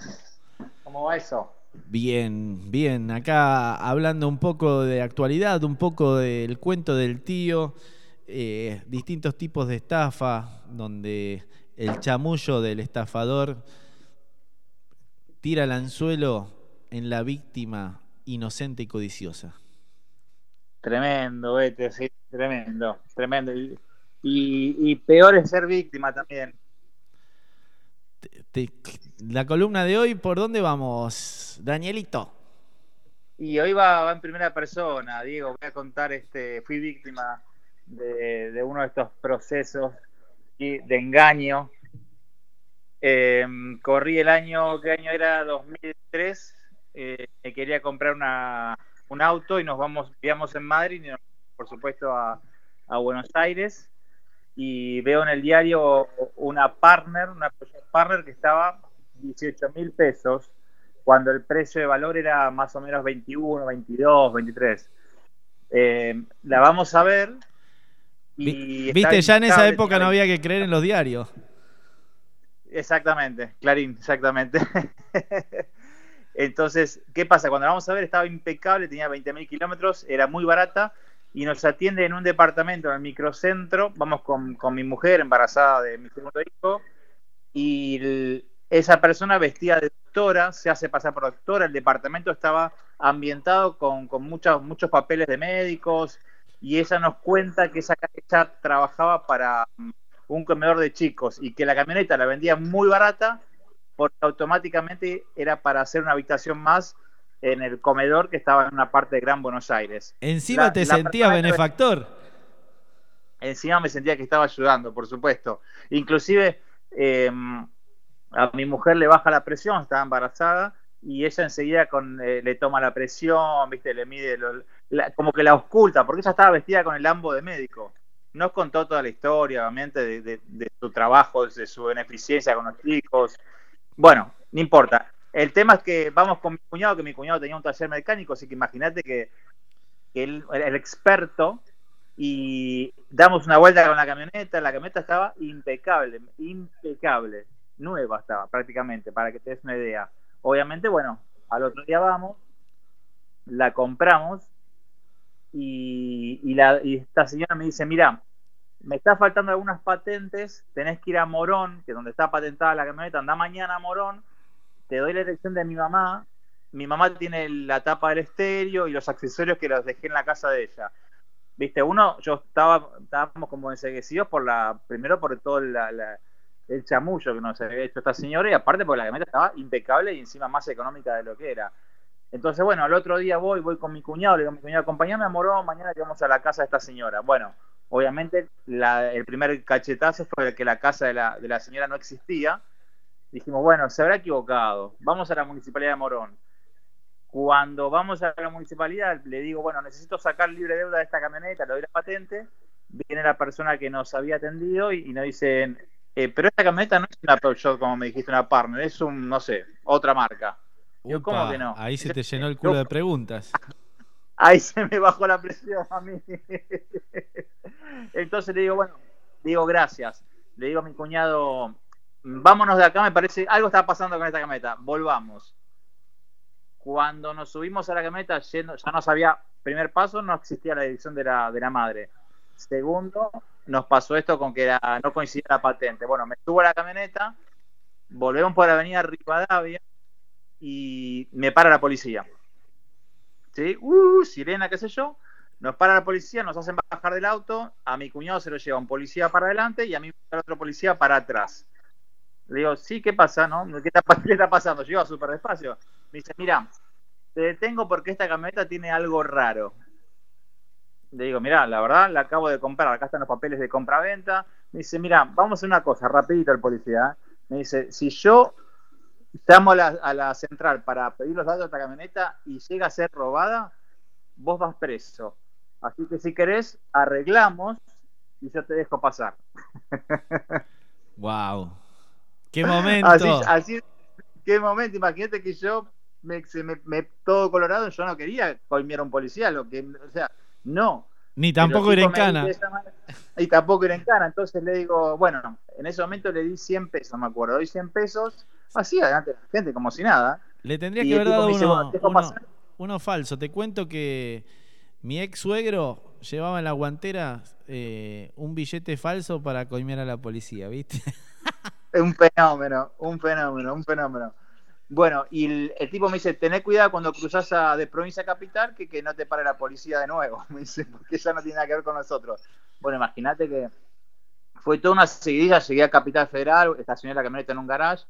¿Cómo va eso? Bien, bien. Acá hablando un poco de actualidad, un poco del cuento del tío, eh, distintos tipos de estafa, donde el chamullo del estafador tira el anzuelo en la víctima inocente y codiciosa. Tremendo, vete, sí, tremendo, tremendo. Y, y- y peor es ser víctima también. Te- la columna de hoy, ¿por dónde vamos, Danielito? Y hoy va, va en primera persona, Diego. Voy a contar, este, fui víctima de, uno de estos procesos de engaño. Eh, corrí el año, ¿qué año era? 2003. Eh, me quería comprar una, un auto y nos vamos, vivíamos en Madrid, y por supuesto, a, Buenos Aires. Y veo en el diario una partner, una partner que estaba 18 mil pesos cuando el precio de valor era más o menos 21, 22, 23. Eh, la vamos a ver. Y Viste, ya en esa época no había que creer en los diarios. Exactamente, Clarín, exactamente. Entonces, ¿qué pasa? Cuando la vamos a ver estaba impecable, tenía 20.000 kilómetros, era muy barata y nos atiende en un departamento en el microcentro. Vamos con, con mi mujer embarazada de mi segundo hijo y el- esa persona vestida de doctora, se hace pasar por doctora, el departamento estaba ambientado con, con muchos, muchos papeles de médicos y ella nos cuenta que esa, ella trabajaba para mm, un comedor de chicos y que la camioneta la vendía muy barata porque automáticamente era para hacer una habitación más en el comedor que estaba en una parte de Gran Buenos Aires. Encima La- te la sentías benefactor. encima me sentía que estaba ayudando, por supuesto. Inclusive eh, a mi mujer le baja la presión, estaba embarazada y ella enseguida con, eh, le toma la presión, ¿viste? Le mide, lo- la- como que la oculta, porque ella estaba vestida con el ambo de médico. Nos contó toda la historia, obviamente, de, de- de su trabajo, de su beneficencia con los chicos. Bueno, no importa. El tema es que vamos con mi cuñado, que mi cuñado tenía un taller mecánico, así que imagínate que, él era el experto y damos una vuelta con la camioneta, la camioneta estaba impecable, impecable, nueva estaba prácticamente, para que te des una idea. Obviamente, bueno, al otro día vamos, la compramos y, y la, y esta señora me dice, mira, me está faltando algunas patentes, tenés que ir a Morón, que es donde está patentada la camioneta, anda mañana a Morón, te doy la dirección de mi mamá, mi mamá tiene la tapa del estéreo y los accesorios que los dejé en la casa de ella. Viste, uno, yo estaba, estábamos como enseguecidos por la, primero por todo la- la- el chamullo que nos había hecho esta señora y aparte porque la camioneta estaba impecable y encima más económica de lo que era. Entonces, bueno, al otro día voy, voy con mi cuñado, le digo a mi cuñado, acompañame a Morón, mañana que vamos a la casa de esta señora. Bueno, obviamente el primer cachetazo fue que la casa de la, de la señora no existía. Dijimos, bueno, se habrá equivocado, vamos a la municipalidad de Morón. Cuando vamos a la municipalidad, le digo, bueno, necesito sacar libre deuda de esta camioneta, le doy la patente. Viene la persona que nos había atendido y, y nos dicen, eh, pero esta camioneta no es una Peugeot, como me dijiste, una Partner, es un, no sé, otra marca. Yo, ¿cómo que no? Ahí se te llenó el culo de preguntas. Ahí se me bajó la presión a mí. Entonces le digo, bueno, digo gracias. Le digo a mi cuñado, vámonos de acá, me parece, algo está pasando con esta camioneta, volvamos. Cuando nos subimos a la camioneta, yendo- ya no sabía, primer paso, no existía la dirección de la, de la madre. Segundo, nos pasó esto con que no coincidía la patente. Bueno, me subo a la camioneta, volvemos por la avenida Rivadavia y me para la policía. ¿sí? Uh, sirena, qué sé yo. Nos para la policía, nos hacen bajar del auto, a mi cuñado se lo lleva un policía para adelante y a mí otro policía para atrás. Le digo, sí, ¿qué pasa? No? ¿Qué, está, está pasando? Yo iba súper despacio. Me dice, mira, te detengo porque esta camioneta tiene algo raro. Le digo, mira, la verdad la acabo de comprar, acá están los papeles de compra-venta. Me dice, mira, vamos a hacer una cosa, rapidito el policía. ¿eh? Me dice, si yo llamo a la, a la central para pedir los datos de esta camioneta y llega a ser robada, vos vas preso. Así que si querés, arreglamos y yo te dejo pasar. Wow. Qué momento. Así, así, qué momento. Imagínate que yo, me, me, me- todo colorado, yo no quería coimear a un policía, lo que, o sea, no. Ni tampoco ir en cana. manera- Y tampoco ir en cana. Entonces le digo, bueno, en ese momento le di 100 pesos, me acuerdo. Doy 100 pesos, así adelante de la gente, como si nada. Le tendría que haber dado dice, uno, bueno, uno- falso. Te cuento que mi ex suegro llevaba en la guantera eh, un billete falso para coimear a la policía, ¿viste? Un fenómeno, un fenómeno, un fenómeno. Bueno, y el, tipo me dice, tené cuidado cuando cruzas a, de provincia a capital que, que no te pare la policía de nuevo. Me dice, porque ya no tiene nada que ver con nosotros. Bueno, imagínate que fue toda una seguidilla, llegué a Capital Federal, estacioné la camioneta en un garage,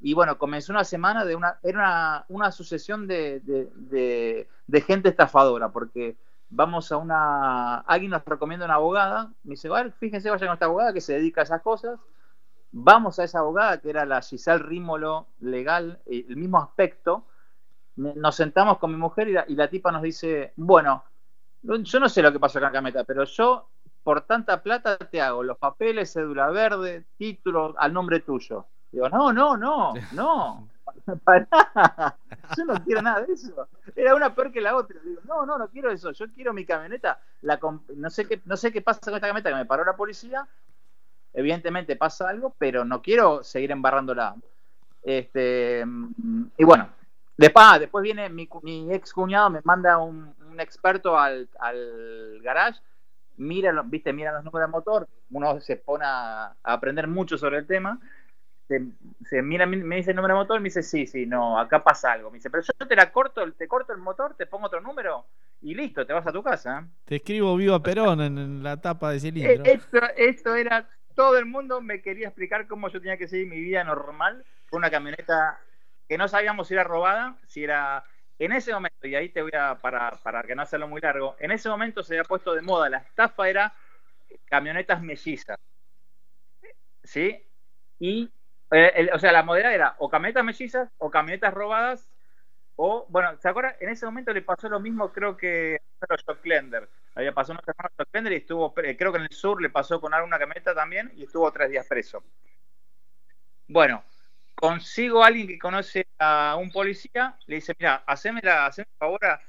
y bueno, comenzó una semana de una, era una, una sucesión de, de, gente estafadora, porque vamos a una, alguien nos recomienda una abogada, me dice, "Vale, fíjense, vayan con esta abogada que se dedica a esas cosas, vamos a esa abogada que era la Giselle Rímolo legal, eh, el mismo aspecto, nos sentamos con mi mujer y la, y la tipa nos dice, bueno, yo no sé lo que pasó con la camioneta, pero yo por tanta plata te hago los papeles, cédula verde, título al nombre tuyo. Digo, no, no, no, no, pará, yo no quiero nada de eso. Era una peor que la otra. Digo, no, no, no quiero eso, yo quiero mi camioneta. La no, sé qué, no sé qué pasa con esta camioneta que me paró la policía, evidentemente pasa algo, pero no quiero seguir embarrándola. Este, y bueno, después, ah, después viene mi, mi ex cuñado, me manda un, un experto al, al garage, mira, viste, mira los números de motor, uno se pone a, a aprender mucho sobre el tema, se, se mira, me dice el número de motor, me dice, sí, sí, no, acá pasa algo. Me dice, pero yo te la corto, te corto el motor, te pongo otro número y listo, te vas a tu casa. Te escribo Viva Perón en, en la tapa de Eh, cilindro. Esto, esto era, todo el mundo me quería explicar cómo yo tenía que seguir mi vida normal con una camioneta que no sabíamos si era robada, si era... En ese momento, y ahí te voy a, para, para que no hacerlo muy largo, en ese momento se había puesto de moda, la estafa era camionetas mellizas. ¿Sí? Y, eh, el- o sea, la modalidad era o camionetas mellizas o camionetas robadas O, bueno, ¿se acuerdan? En ese momento le pasó lo mismo, creo que a Stocklender. Había pasado una semana a Stocklender y estuvo, creo que en el sur le pasó con alguna camioneta también y estuvo tres días preso. Bueno, consigo a alguien que conoce a un policía, le dice, mira, haceme, la, haceme favor a,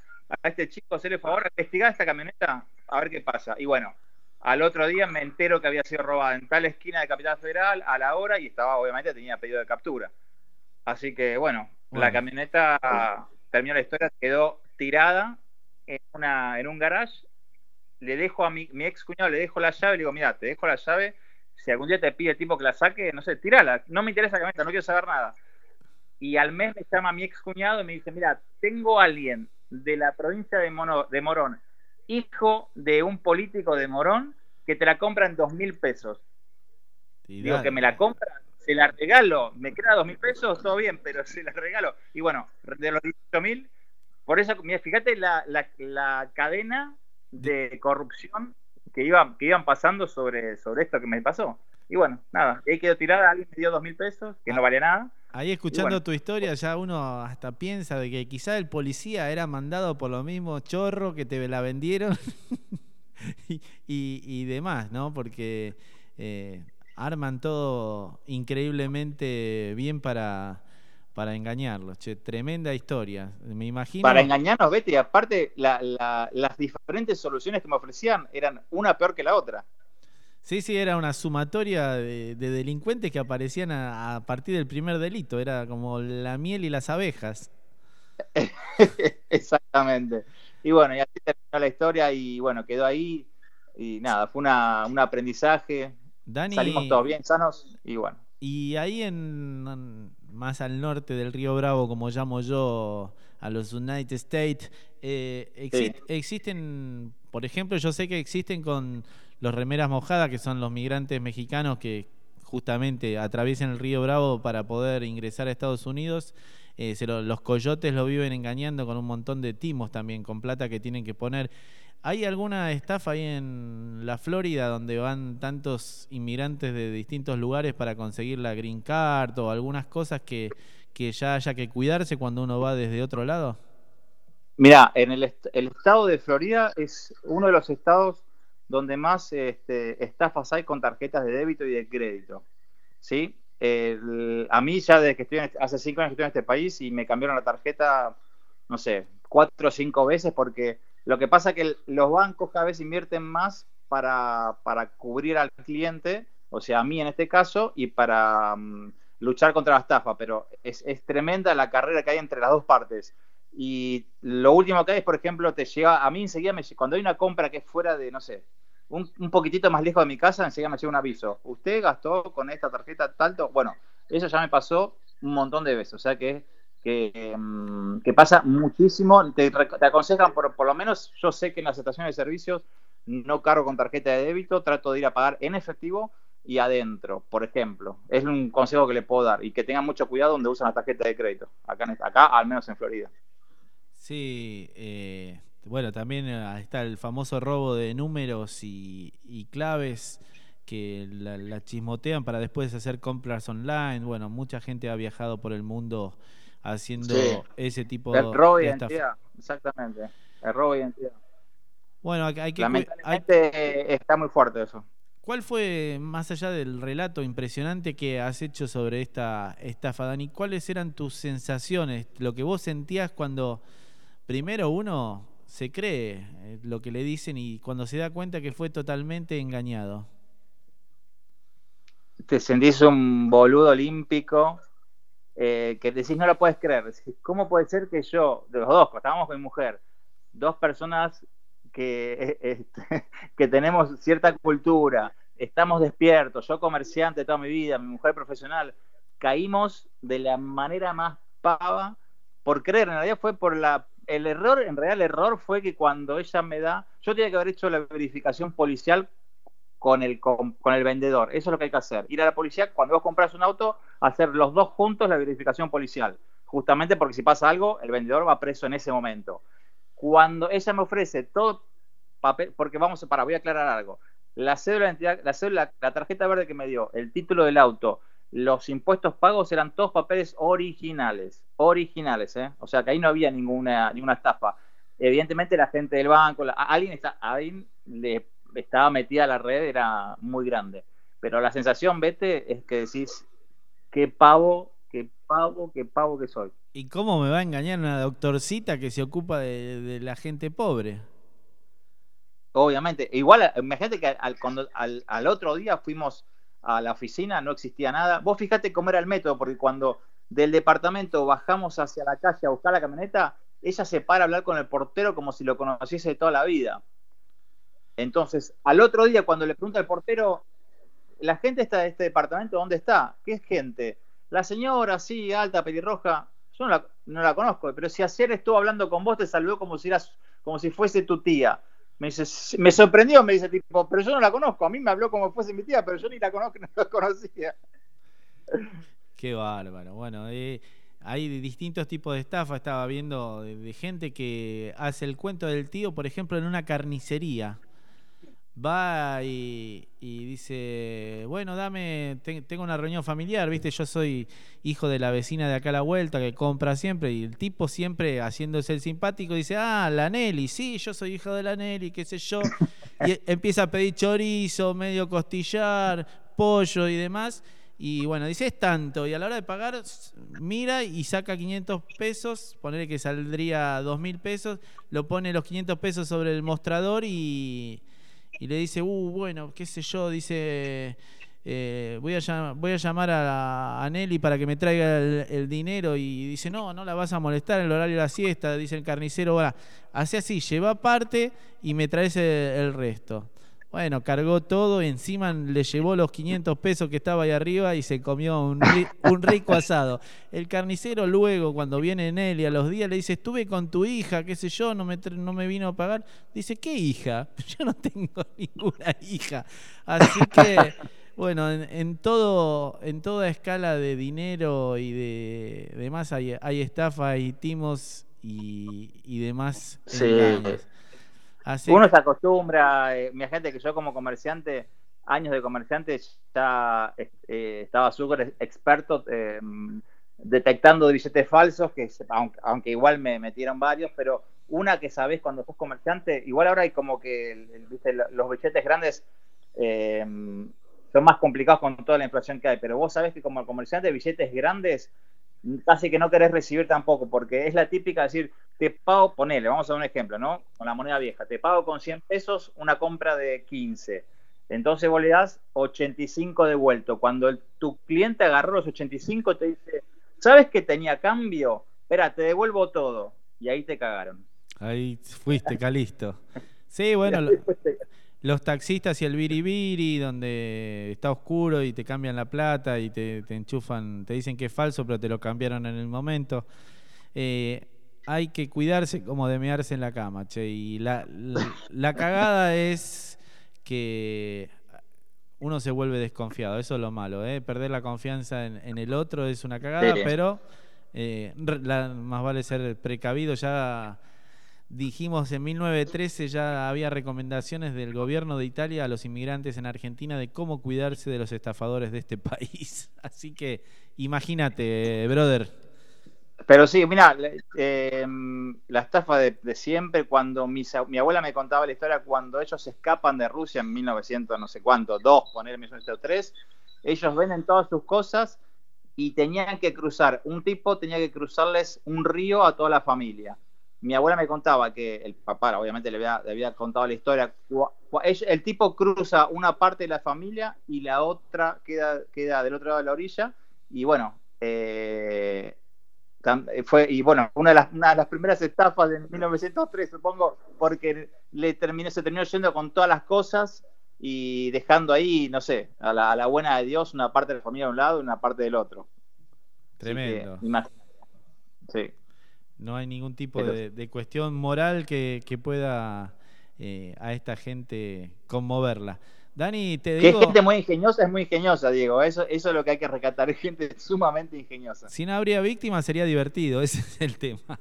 este chico, hacerle favor a investigar esta camioneta, a ver qué pasa. Y bueno, al otro día me entero que había sido robada en tal esquina de Capital Federal a la hora y estaba, obviamente, tenía pedido de captura. Así que bueno, la camioneta terminó la historia, quedó tirada en, una, en un garage. Le dejo a mi, mi ex cuñado, le dejo la llave, le digo, mira, te dejo la llave. Si algún día te pide el tipo que la saque, no sé, tirala. No me interesa la camioneta, no quiero saber nada. Y al mes me llama mi ex cuñado y me dice, mira, tengo a alguien de la provincia de, Mono- de Morón, hijo de un político de Morón, que te la compra en dos mil pesos. Digo dale. que me la compra, se la regalo, me queda dos mil pesos, todo bien, pero se la regalo. Y bueno, de los 18 mil, por eso, mira, fíjate la, la, la cadena de corrupción que iban, que iban pasando sobre, sobre esto que me pasó. Y bueno, nada, ahí quedó tirada, alguien me dio dos mil pesos, que no valía nada. Ahí escuchando bueno. tu historia ya uno hasta piensa de que quizá el policía era mandado por los mismos chorros que te la vendieron y, y- y demás, ¿no? Porque eh, arman todo increíblemente bien para, para engañarlos. Che, tremenda historia. Me imagino... Para engañarnos, Betty, aparte la- la- las diferentes soluciones que me ofrecían eran una peor que la otra. Sí, sí, era una sumatoria de, de delincuentes que aparecían a, a partir del primer delito. Era como la miel y las abejas. Exactamente. Y bueno, y así terminó la historia y bueno, quedó ahí. Y nada, fue una, un aprendizaje. Dani- Salimos todos bien sanos y bueno. Y ahí en, más al norte del río Bravo, como llamo yo a los United States, eh, exi- Sí. existen, por ejemplo, yo sé que existen con los remeras mojadas, que son los migrantes mexicanos que justamente atraviesan el río Bravo para poder ingresar a Estados Unidos. Eh, se lo- los coyotes lo viven engañando con un montón de timos también, con plata que tienen que poner. ¿Hay alguna estafa ahí en la Florida donde van tantos inmigrantes de distintos lugares para conseguir la green card o algunas cosas que, que ya haya que cuidarse cuando uno va desde otro lado? Mira, en el, est- el estado de Florida es uno de los estados donde más este, estafas hay con tarjetas de débito y de crédito. ¿Sí? A mí ya desde que estoy en este- hace cinco años que estoy en este país y me cambiaron la tarjeta, no sé, cuatro o cinco veces porque lo que pasa es que los bancos cada vez invierten más para, para cubrir al cliente, o sea, a mí en este caso, y para mm, luchar contra la estafa, pero es, es tremenda la carrera que hay entre las dos partes. Y lo último que hay es, por ejemplo, te llega, a mí enseguida, me, cuando hay una compra que es fuera de, no sé, un, un poquitito más lejos de mi casa, enseguida me llega un aviso. Usted gastó con esta tarjeta tanto. Bueno, eso ya me pasó un montón de veces. O sea que, que, mm, que pasa muchísimo. Te, aconsejan, por, por lo menos yo sé que en las estaciones de servicios no cargo con tarjeta de débito, trato de ir a pagar en efectivo y adentro, por ejemplo. Es un consejo que le puedo dar. Y que tengan mucho cuidado donde usan la tarjeta de crédito. Acá, acá al menos en Florida. Sí, eh, bueno, también eh, está el famoso robo de números y, y claves que la chismotean para después hacer compras online. Bueno, mucha gente ha viajado por el mundo haciendo Sí. ese tipo El robo de identidad, exactamente. El robo de identidad. Bueno, hay, hay que... hay- Lamentablemente eh, está muy fuerte eso. ¿Cuál fue, más allá del relato impresionante que has hecho sobre esta estafa, Dani, cuáles eran tus sensaciones, lo que vos sentías cuando primero uno se cree eh, lo que le dicen y cuando se da cuenta que fue totalmente engañado? Te sentís un boludo olímpico eh, que decís no lo puedes creer. ¿Cómo puede ser que yo, de los dos, estábamos con mi mujer, dos personas que, eh, este, que tenemos cierta cultura, estamos despiertos, yo comerciante toda mi vida, mi mujer profesional, caímos de la manera más pava por creer, en realidad fue por la el error, en realidad el error fue que cuando ella me da, yo tenía que haber hecho la verificación policial con el, con, con el vendedor. Eso es lo que hay que hacer. Ir a la policía, cuando vos compras un auto, hacer los dos juntos la verificación policial. Justamente porque si pasa algo, el vendedor va preso en ese momento. Cuando ella me ofrece todo papel, porque vamos, para, voy a aclarar algo. La cédula de identidad, la cédula, la tarjeta verde que me dio, el título del auto, los impuestos pagos eran todos papeles originales, originales, ¿eh? O sea que ahí no había ninguna, ninguna estafa. Evidentemente la gente del banco, la- alguien, está, alguien le estaba metida a la red, era muy grande. Pero la sensación, vete, es que decís, qué pavo, qué pavo, qué pavo que soy. ¿Y cómo me va a engañar una doctorcita que se ocupa de, de la gente pobre? Obviamente. Igual, imagínate que al, cuando, al, al otro día fuimos a la oficina, no existía nada. Vos fíjate cómo era el método, porque cuando del departamento bajamos hacia la calle a buscar la camioneta, ella se para a hablar con el portero como si lo conociese de toda la vida. Entonces, al otro día, cuando le pregunta al portero, la gente está de este departamento, ¿dónde está? ¿Qué es gente? La señora, sí, alta, pelirroja, yo no la, no la conozco, pero si ayer estuvo hablando con vos, te saludó como si, eras, como si fuese tu tía. Me dice, me sorprendió, me dice tipo, pero yo no la conozco, a mí me habló como fuese mi tía, pero yo ni la conozco, no la conocía. Qué bárbaro. Bueno, eh, hay distintos tipos de estafa. Estaba viendo de gente que hace el cuento del tío, por ejemplo, en una carnicería. Va y, y dice, bueno, dame, te- tengo una reunión familiar, viste, yo soy hijo de la vecina de acá a la vuelta que compra siempre y el tipo siempre haciéndose el simpático dice, ah, la Nelly, sí, yo soy hijo de la Nelly, qué sé yo. Y empieza a pedir chorizo, medio costillar, pollo y demás. Y bueno, dice es tanto. Y a la hora de pagar, mira y saca 500 pesos. Ponerle que saldría 2.000 pesos. Lo pone los 500 pesos sobre el mostrador y, y le dice, uh, bueno, qué sé yo. Dice, eh, voy, a llam- voy a llamar a, Nelly para que me traiga el, el dinero. Y dice, no, no la vas a molestar en el horario de la siesta. Dice el carnicero, ahora, hace así, lleva parte y me traes el, el resto. Bueno, cargó todo y encima le llevó los 500 pesos que estaba ahí arriba y se comió un, ri- un rico asado. El carnicero luego, cuando viene Nelly a los días, le dice, estuve con tu hija, qué sé yo, no me, no me vino a pagar. Dice, ¿qué hija? Yo no tengo ninguna hija. Así que, bueno, en, en todo, en toda escala de dinero y de demás hay, hay estafa, hay timos y, y demás Sí. engaños. Así Uno que- se acostumbra, eh, mi gente que yo como comerciante, años de comerciante, ya eh, estaba súper experto eh, detectando billetes falsos, que aunque, aunque igual me metieron varios, pero una que sabés cuando sos comerciante, igual ahora hay como que el- ¿viste? los billetes grandes eh, son más complicados con toda la inflación que hay, pero vos sabés que como comerciante billetes grandes casi que no querés recibir tampoco, porque es la típica de decir, te pago, ponele, vamos a dar un ejemplo, ¿no? Con la moneda vieja, te pago con 100 pesos una compra de 15. Entonces vos le das 85 devuelto. Cuando el- tu cliente agarró los 85, te dice, ¿sabes que tenía cambio? Espera, te devuelvo todo. Y ahí te cagaron. Ahí fuiste, Calisto. Sí, bueno, lo- los taxistas y el biribiri, donde está oscuro y te cambian la plata y te, te enchufan, te dicen que es falso, pero te lo cambiaron en el momento. Eh, hay que cuidarse como de mearse en la cama, che. Y la, la, la cagada es que uno se vuelve desconfiado. Eso es lo malo, ¿eh? Perder la confianza en, en el otro es una cagada, Sí. pero eh, la- más vale ser precavido. Ya dijimos en 1913 ya había recomendaciones del gobierno de Italia a los inmigrantes en Argentina de cómo cuidarse de los estafadores de este país. Así que imagínate, brother. Pero sí, mira, eh, la estafa de, siempre, cuando mi abuela me contaba la historia, cuando ellos escapan de Rusia en 1900, no sé cuánto, dos, poner 1903, ellos venden todas sus cosas y tenían que cruzar, un tipo tenía que cruzarles un río a toda la familia. Mi abuela me contaba que el papá, obviamente le había, le había contado la historia, el tipo cruza una parte de la familia y la otra queda, queda del otro lado de la orilla y bueno, eh, eh, fue y bueno una de las una de las primeras estafas de 1903 supongo porque le terminó se terminó yendo con todas las cosas y dejando ahí no sé a la, a la buena de Dios una parte de la familia de un lado y una parte del otro que, Tremendo. imagínate. sí No hay ningún tipo Pero- de, de cuestión moral que, que pueda eh, a esta gente conmoverla. Dani, te que digo, gente muy ingeniosa es muy ingeniosa Diego eso eso es lo que hay que rescatar es gente sumamente ingeniosa si no habría víctimas sería divertido, ese es el tema.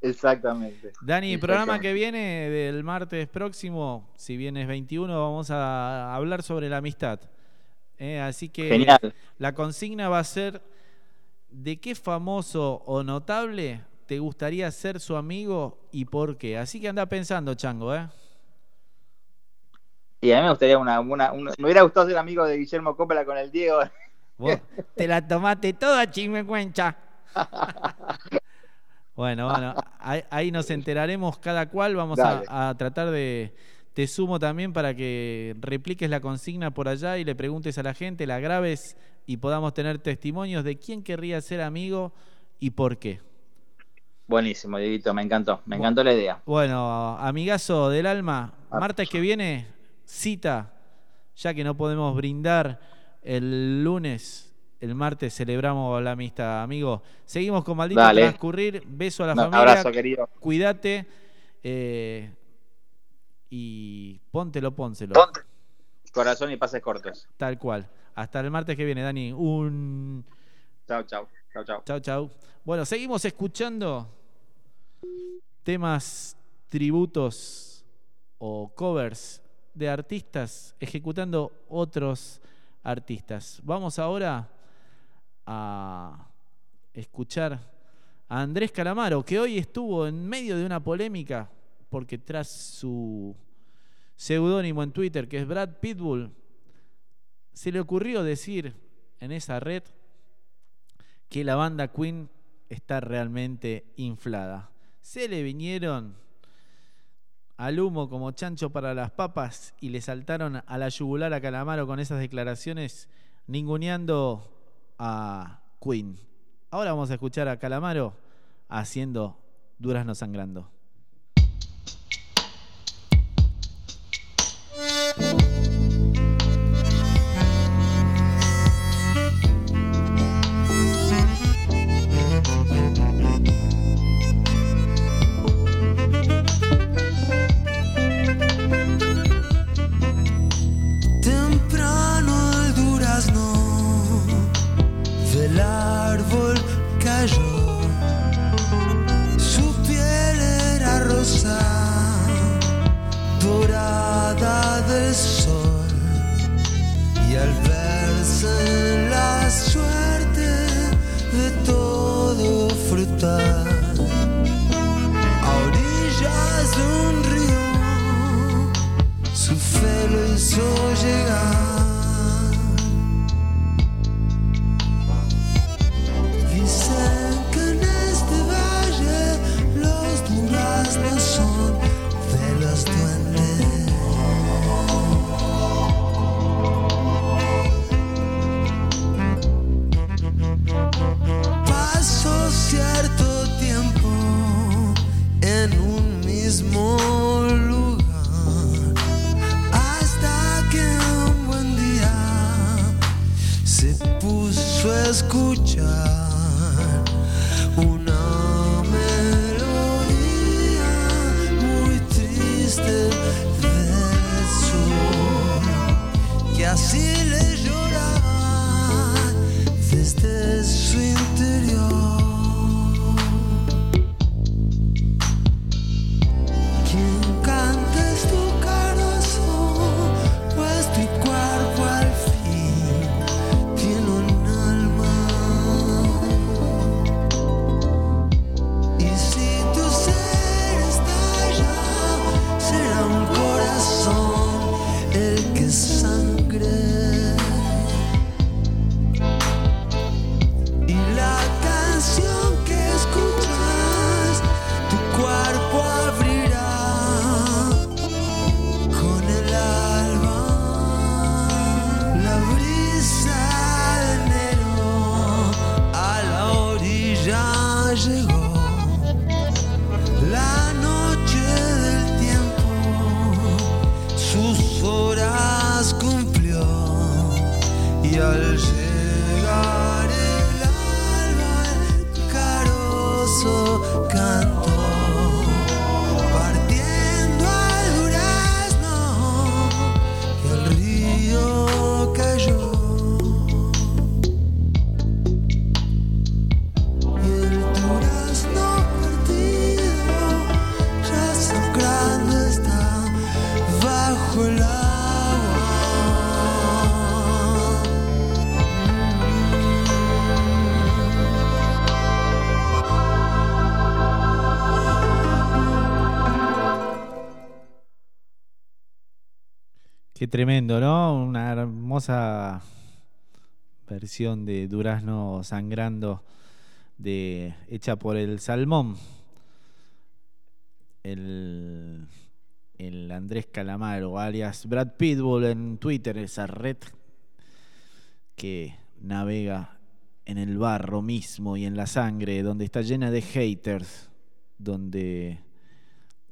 exactamente Dani, programa que viene del martes próximo, si bien es 21, vamos a hablar sobre la amistad. Eh, así que Genial. la consigna va a ser ¿de qué famoso o notable te gustaría ser su amigo y por qué? Así que anda pensando, Chango, ¿eh? Y a mí me gustaría una, una- una- me hubiera gustado ser amigo de Guillermo Coppola con el Diego. Vos te la tomaste toda, chinmecuencha. Bueno, bueno, ahí, ahí nos enteraremos cada cual. Vamos a tratar de. Te sumo también para que repliques la consigna por allá y le preguntes a la gente, la grabes y podamos tener testimonios de quién querría ser amigo y por qué. Buenísimo, Dieguito, me encantó. Me encantó la idea. Bueno, amigazo del alma, martes que viene, cita, ya que no podemos brindar el lunes, el martes celebramos la amistad, amigo. Seguimos con maldito Dale. transcurrir, beso a la Un familia. abrazo, querido. Cuídate eh, y póntelo, pónselo. Corazón y pases cortos. Tal cual. Hasta el martes que viene, Dani. Un Chao, chao. Chao, chao. Chau, chau. Bueno, seguimos escuchando temas, tributos o covers de artistas ejecutando otros artistas. Vamos ahora a escuchar a Andrés Calamaro, que hoy estuvo en medio de una polémica porque tras su seudónimo en Twitter, que es Brad Pitbull, se le ocurrió decir en esa red que la banda Queen está realmente inflada. Se le vinieron al humo como chancho para las papas y le saltaron a la yugular a Calamaro con esas declaraciones ninguneando a Queen. Ahora vamos a escuchar a Calamaro haciendo Durazno Sangrando. Escuchar tremendo, ¿no? Una hermosa versión de Durazno sangrando de hecha por el Salmón. El, el Andrés Calamaro, alias Brad Pitbull en Twitter, esa red que navega en el barro mismo y en la sangre, donde está llena de haters, donde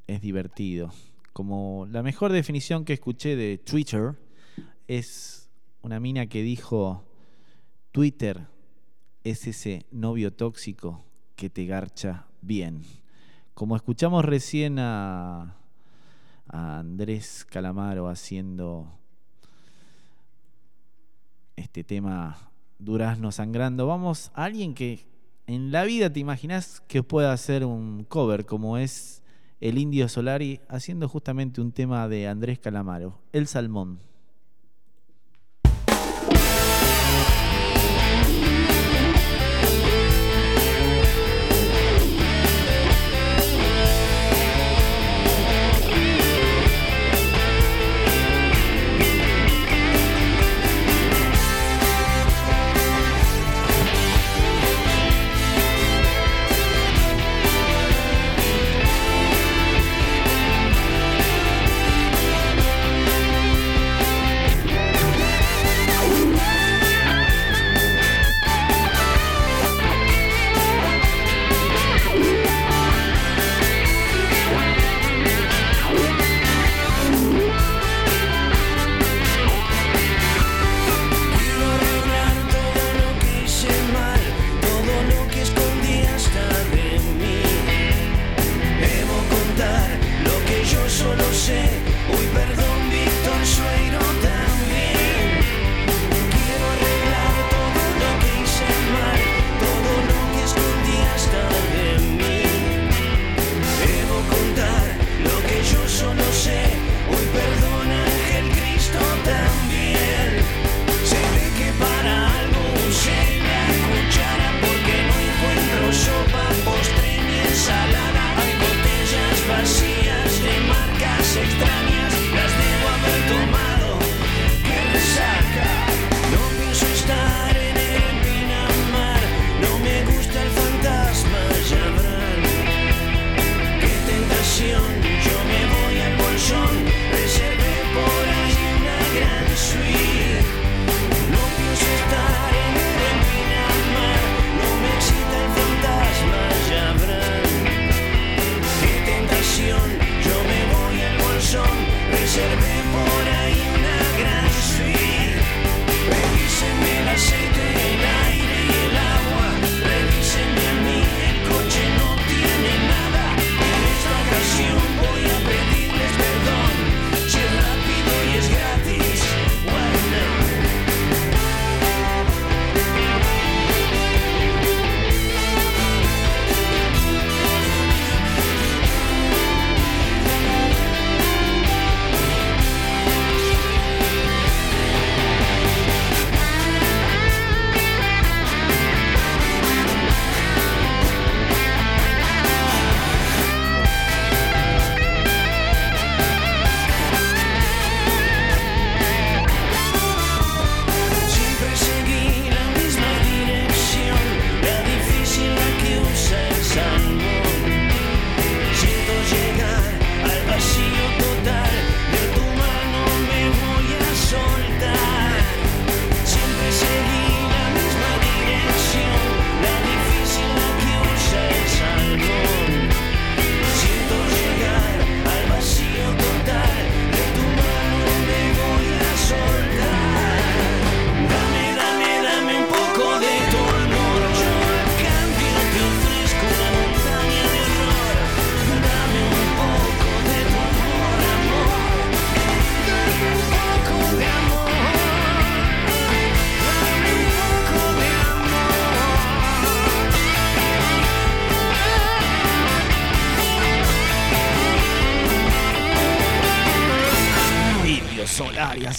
es divertido. Como la mejor definición que escuché de Twitter es una mina que dijo, Twitter es ese novio tóxico que te garcha bien. Como escuchamos recién a, Andrés Calamaro haciendo este tema Durazno sangrando, vamos a alguien que en la vida te imaginas que pueda hacer un cover como es el Indio Solari haciendo justamente un tema de Andrés Calamaro, El Salmón.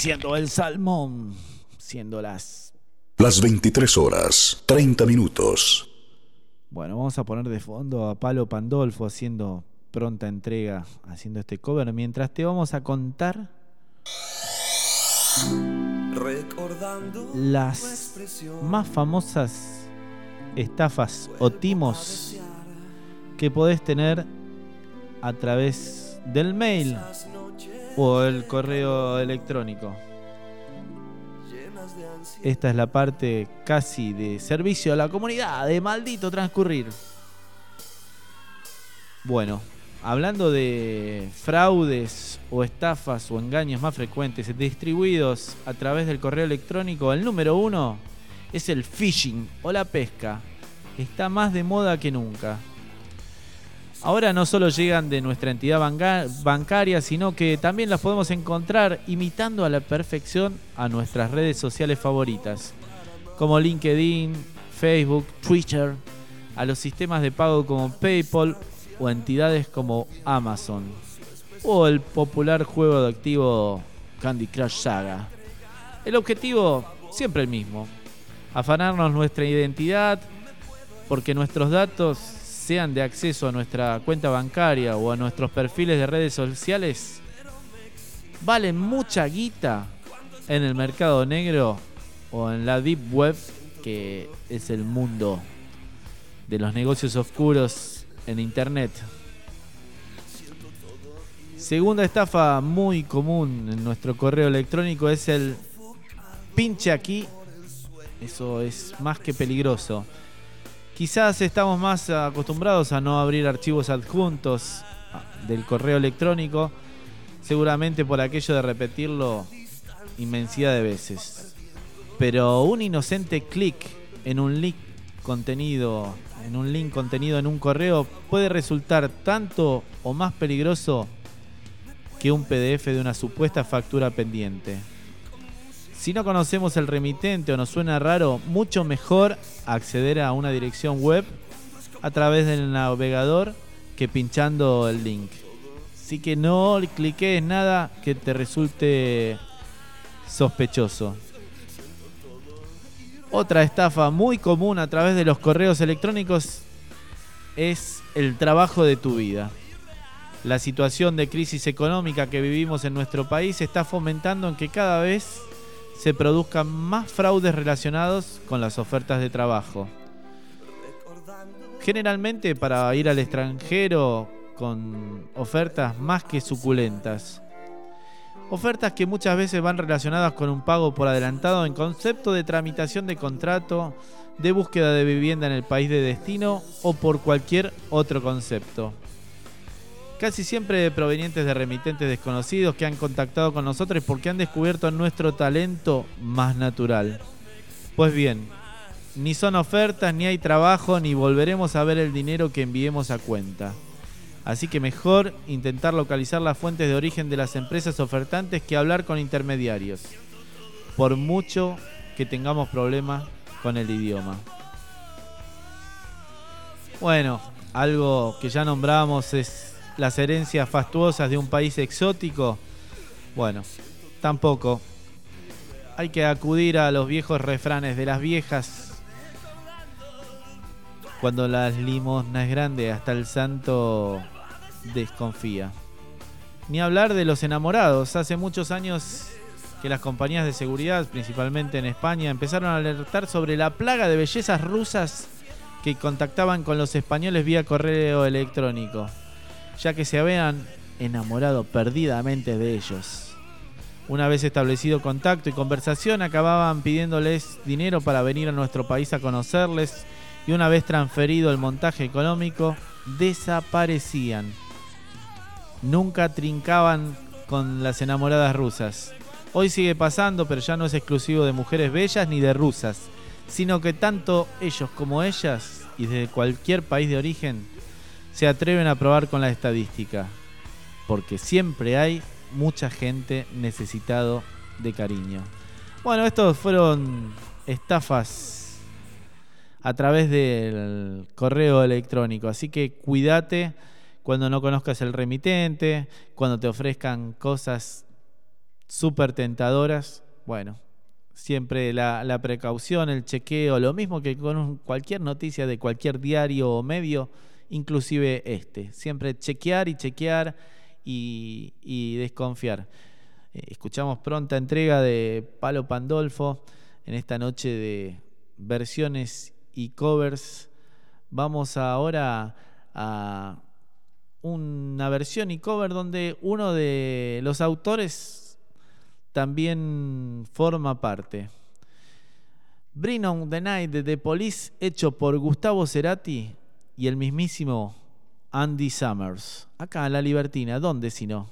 Haciendo el salmón, siendo las... Las 23 horas, 30 minutos. Bueno, vamos a poner de fondo a Palo Pandolfo haciendo pronta entrega, haciendo este cover, mientras te vamos a contar Recordando Las más famosas estafas o timos que podés tener a través del mail o el correo electrónico. Esta es la parte casi de servicio a la comunidad, de maldito transcurrir. Bueno, hablando de fraudes o estafas o engaños más frecuentes distribuidos a través del correo electrónico, el número uno es el phishing o la pesca. Está más de moda que nunca. Ahora no solo llegan de nuestra entidad banca- bancaria, sino que también las podemos encontrar imitando a la perfección a nuestras redes sociales favoritas, como LinkedIn, Facebook, Twitter, a los sistemas de pago como PayPal o entidades como Amazon, o el popular juego de activo Candy Crush Saga. El objetivo siempre el mismo, afanarnos nuestra identidad porque nuestros datos sean de acceso a nuestra cuenta bancaria o a nuestros perfiles de redes sociales, valen mucha guita en el mercado negro o en la deep web, que es el mundo de los negocios oscuros en internet. Segunda estafa muy común en nuestro correo electrónico es el pinche aquí. Eso es más que peligroso. Quizás estamos más acostumbrados a no abrir archivos adjuntos ah, del correo electrónico, seguramente por aquello de repetirlo inmensidad de veces. Pero un inocente clic en un link contenido, en un link contenido en un correo puede resultar tanto o más peligroso que un PDF de una supuesta factura pendiente. Si no conocemos el remitente o nos suena raro, mucho mejor acceder a una dirección web a través del navegador que pinchando el link. Así que no cliques nada que te resulte sospechoso. Otra estafa muy común a través de los correos electrónicos es el trabajo de tu vida. La situación de crisis económica que vivimos en nuestro país está fomentando en que cada vez se produzcan más fraudes relacionados con las ofertas de trabajo. Generalmente para ir al extranjero con ofertas más que suculentas. Ofertas que muchas veces van relacionadas con un pago por adelantado en concepto de tramitación de contrato, de búsqueda de vivienda en el país de destino o por cualquier otro concepto. Casi siempre provenientes de remitentes desconocidos que han contactado con nosotros porque han descubierto nuestro talento más natural. Pues bien, ni son ofertas, ni hay trabajo, ni volveremos a ver el dinero que enviemos a cuenta. Así que mejor intentar localizar las fuentes de origen de las empresas ofertantes que hablar con intermediarios. Por mucho que tengamos problemas con el idioma. Bueno, algo que ya nombramos es las herencias fastuosas de un país exótico. Bueno, tampoco. Hay que acudir a los viejos refranes de las viejas. Cuando las limosna es grande, hasta el santo desconfía. Ni hablar de los enamorados. Hace muchos años que las compañías de seguridad, principalmente en España, empezaron a alertar sobre la plaga de bellezas rusas que contactaban con los españoles vía correo electrónico, ya que se habían enamorado perdidamente de ellos. Una vez establecido contacto y conversación, acababan pidiéndoles dinero para venir a nuestro país a conocerles y una vez transferido el montaje económico, desaparecían. Nunca trincaban con las enamoradas rusas. Hoy sigue pasando, pero ya no es exclusivo de mujeres bellas ni de rusas, sino que tanto ellos como ellas, y desde cualquier país de origen, se atreven a probar con la estadística. Porque siempre hay mucha gente necesitado de cariño. Bueno, estos fueron estafas a través del correo electrónico, así que cuídate cuando no conozcas el remitente, cuando te ofrezcan cosas súper tentadoras. Bueno, siempre la, la, precaución, el chequeo, lo mismo que con cualquier noticia de cualquier diario o medio, inclusive este. Siempre chequear y chequear y, desconfiar. Eh, escuchamos pronta entrega de Palo Pandolfo en esta noche de versiones y covers. Vamos ahora a una versión y cover donde uno de los autores también forma parte. Bring on the Night de The Police, hecho por Gustavo Cerati y el mismísimo Andy Summers. Acá en La Libertina, ¿dónde si no?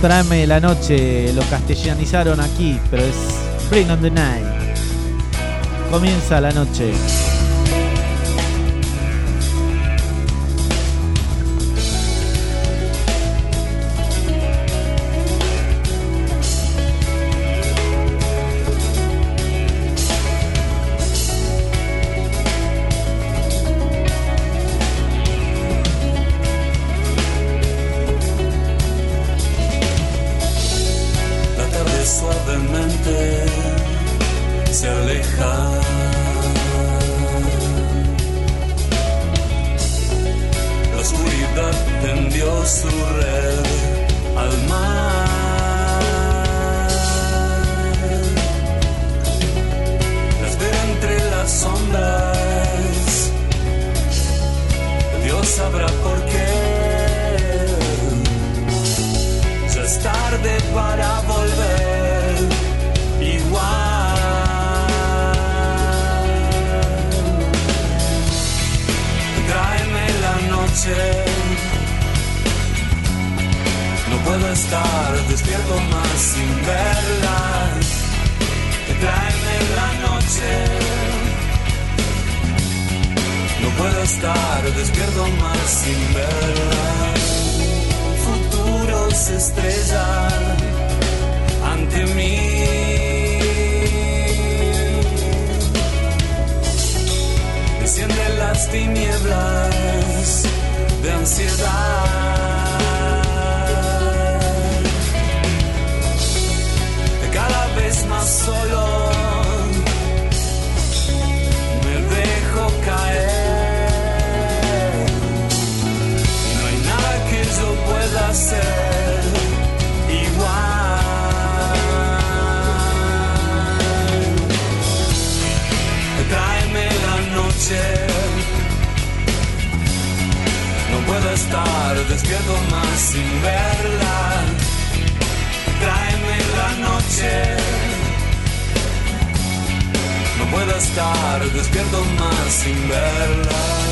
Tráeme la noche, lo castellanizaron aquí, pero es Bring on the Night. Comienza la noche. Estar despierto más sin verla. Tráeme la noche. No puedo estar despierto más sin verla futuro se estrella ante mí. Desciende las tinieblas de ansiedad. Más solo me dejo caer. No hay nada que yo pueda hacer igual. Tráeme la noche. No puedo estar despierto más sin verla. Tráeme la noche. No puedo estar despierto más sin verla.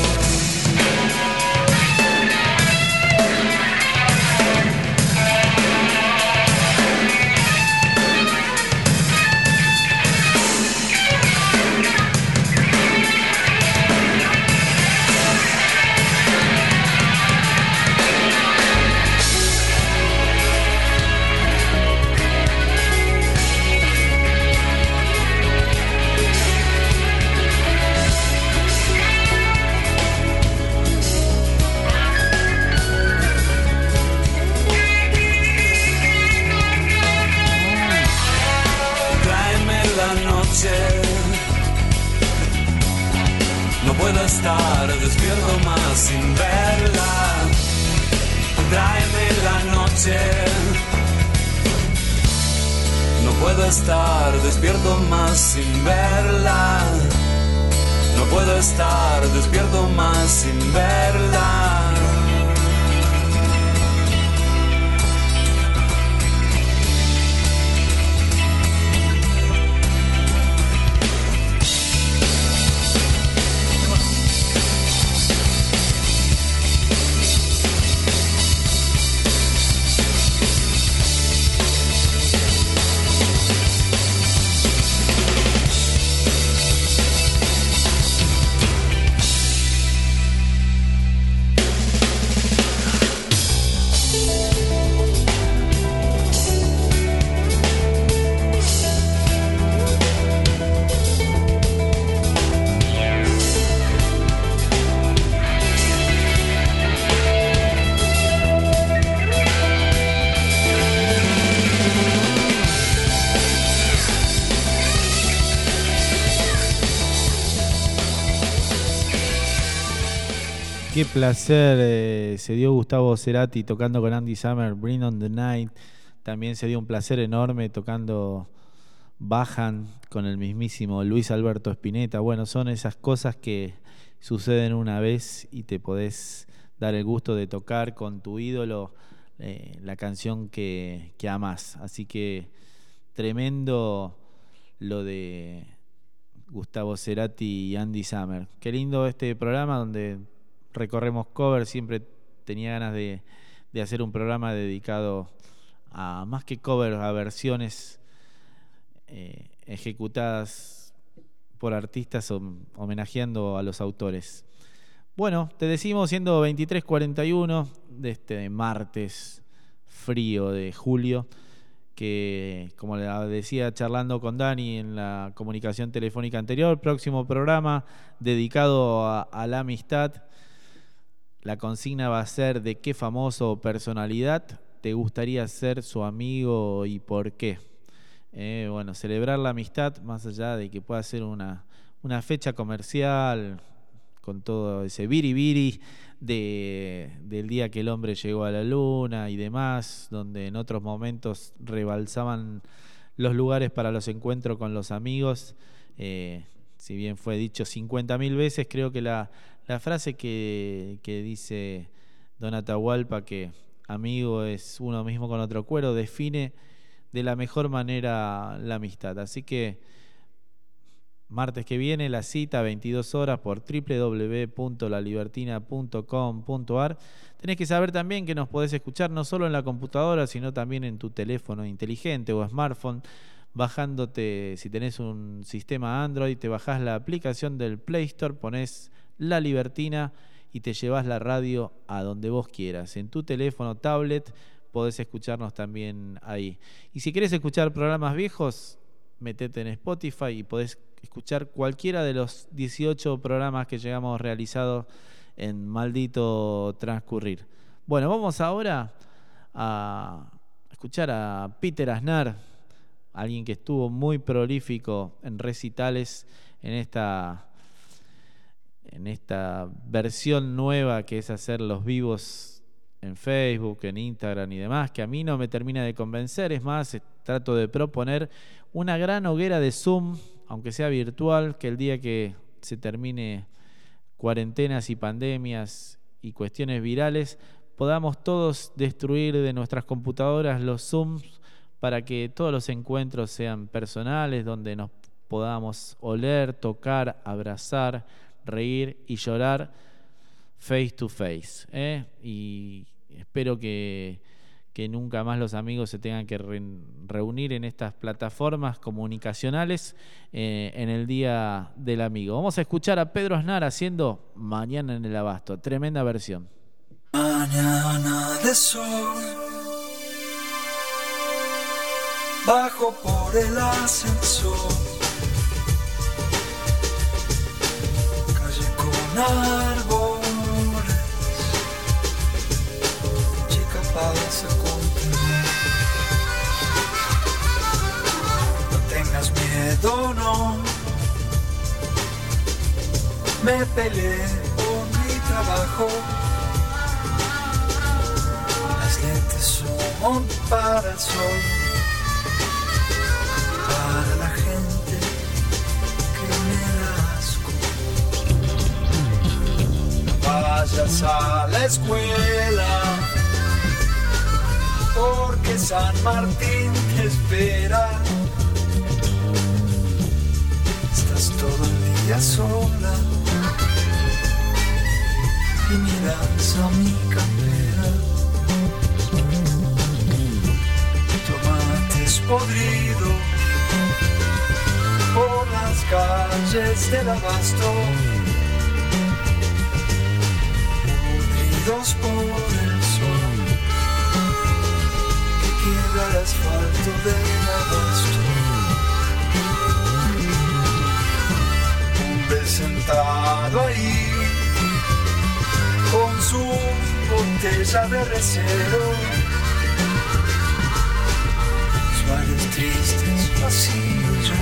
Placer eh, se dio Gustavo Cerati tocando con Andy Summer, Bring on the Night. También se dio un placer enorme tocando Bajan con el mismísimo Luis Alberto Spinetta. Bueno, son esas cosas que suceden una vez y te podés dar el gusto de tocar con tu ídolo eh, la canción que, que amas. Así que tremendo lo de Gustavo Cerati y Andy Summer. Qué lindo este programa donde recorremos covers. Siempre tenía ganas de, de hacer un programa dedicado a más que covers, a versiones eh, ejecutadas por artistas hom- homenajeando a los autores. Bueno, te decimos siendo 23:41 de este martes frío de julio, que como le decía charlando con Dani en la comunicación telefónica anterior, próximo programa dedicado a la amistad. La consigna va a ser de qué famoso o personalidad te gustaría ser su amigo y por qué. Eh, bueno, celebrar la amistad más allá de que pueda ser una, una fecha comercial con todo ese biribiri de, del día que el hombre llegó a la luna y demás, donde en otros momentos rebalsaban los lugares para los encuentros con los amigos. Eh, si bien fue dicho 50.000 veces, creo que la, la frase que, dice Don Atahualpa, que amigo es uno mismo con otro cuero, define de la mejor manera la amistad. Así que martes que viene la cita 22 horas por www.lalibertina.com.ar. Tenés que saber también que nos podés escuchar no solo en la computadora, sino también en tu teléfono inteligente o smartphone. Bajándote, si tenés un sistema Android, te bajás la aplicación del Play Store, pones La Libertina y te llevas la radio a donde vos quieras. En tu teléfono, tablet, podés escucharnos también ahí. Y si querés escuchar programas viejos, metete en Spotify y podés escuchar cualquiera de los 18 programas que llegamos realizados en maldito transcurrir. Bueno, vamos ahora a escuchar a Peter Aznar, alguien que estuvo muy prolífico en recitales en esta en esta versión nueva que es hacer los vivos en Facebook, en Instagram y demás, que a mí no me termina de convencer. Es más, trato de proponer una gran hoguera de Zoom, aunque sea virtual, que el día que se termine cuarentenas y pandemias y cuestiones virales, podamos todos destruir de nuestras computadoras los Zooms para que todos los encuentros sean personales, donde nos podamos oler, tocar, abrazar, reír y llorar face to face. ¿eh? Y espero que, que nunca más los amigos se tengan que re- reunir en estas plataformas comunicacionales eh, en el Día del Amigo. Vamos a escuchar a Pedro Aznar haciendo Mañana en el Abasto. Tremenda versión. Mañana de sol, bajo por el ascensor, con árboles, chica pasa continuar. No tengas miedo, no, me peleé por mi trabajo. Las lentes son para el sol, vayas a la escuela, porque San Martín te espera. Estás todo el día sola y miras a mi campera. tomates podridos por las calles del abasto, podridos por el sol que quiebra el asfalto del abasto. Hombre sentado ahí con su botella de recero visuales tristes, vacíos ya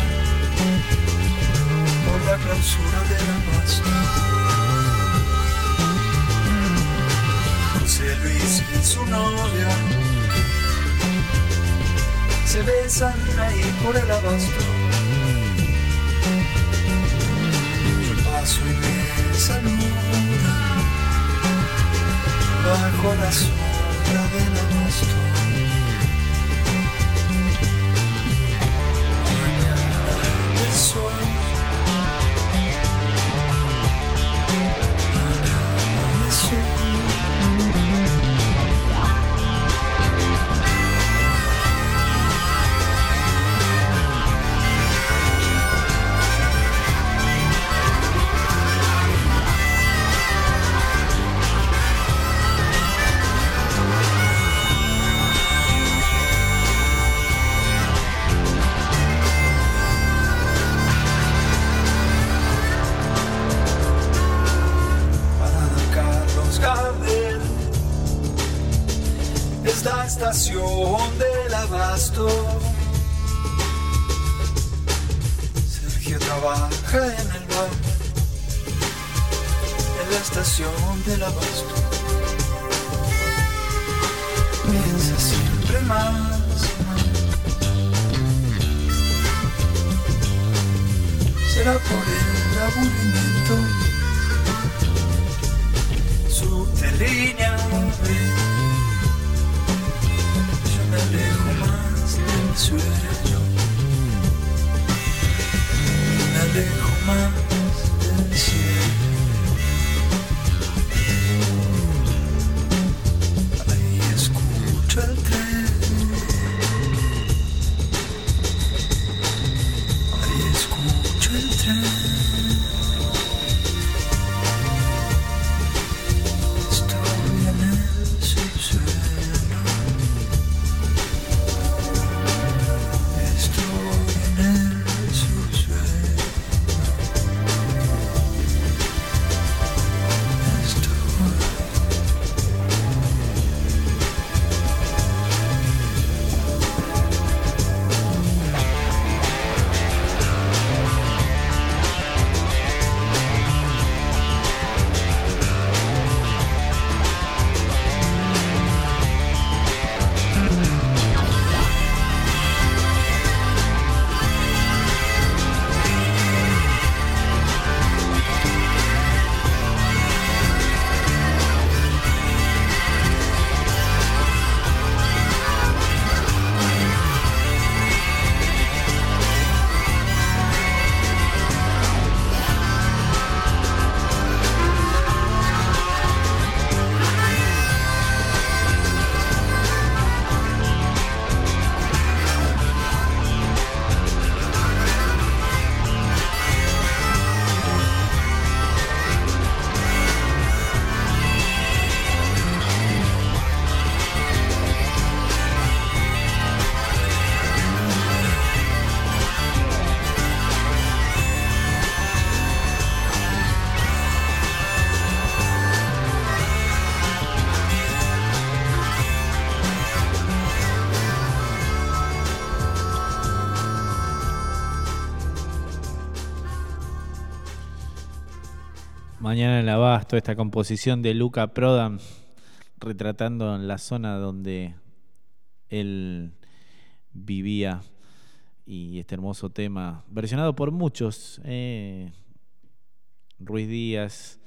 por la clausura del abasto. José Luis y su novia se besan ahí por el abasto. Yo paso y me bajo la sombra del Mañana en el Abasto, esta composición de Luca Prodan, retratando la zona donde él vivía. Y este hermoso tema, versionado por muchos. eh, Ruiz Díaz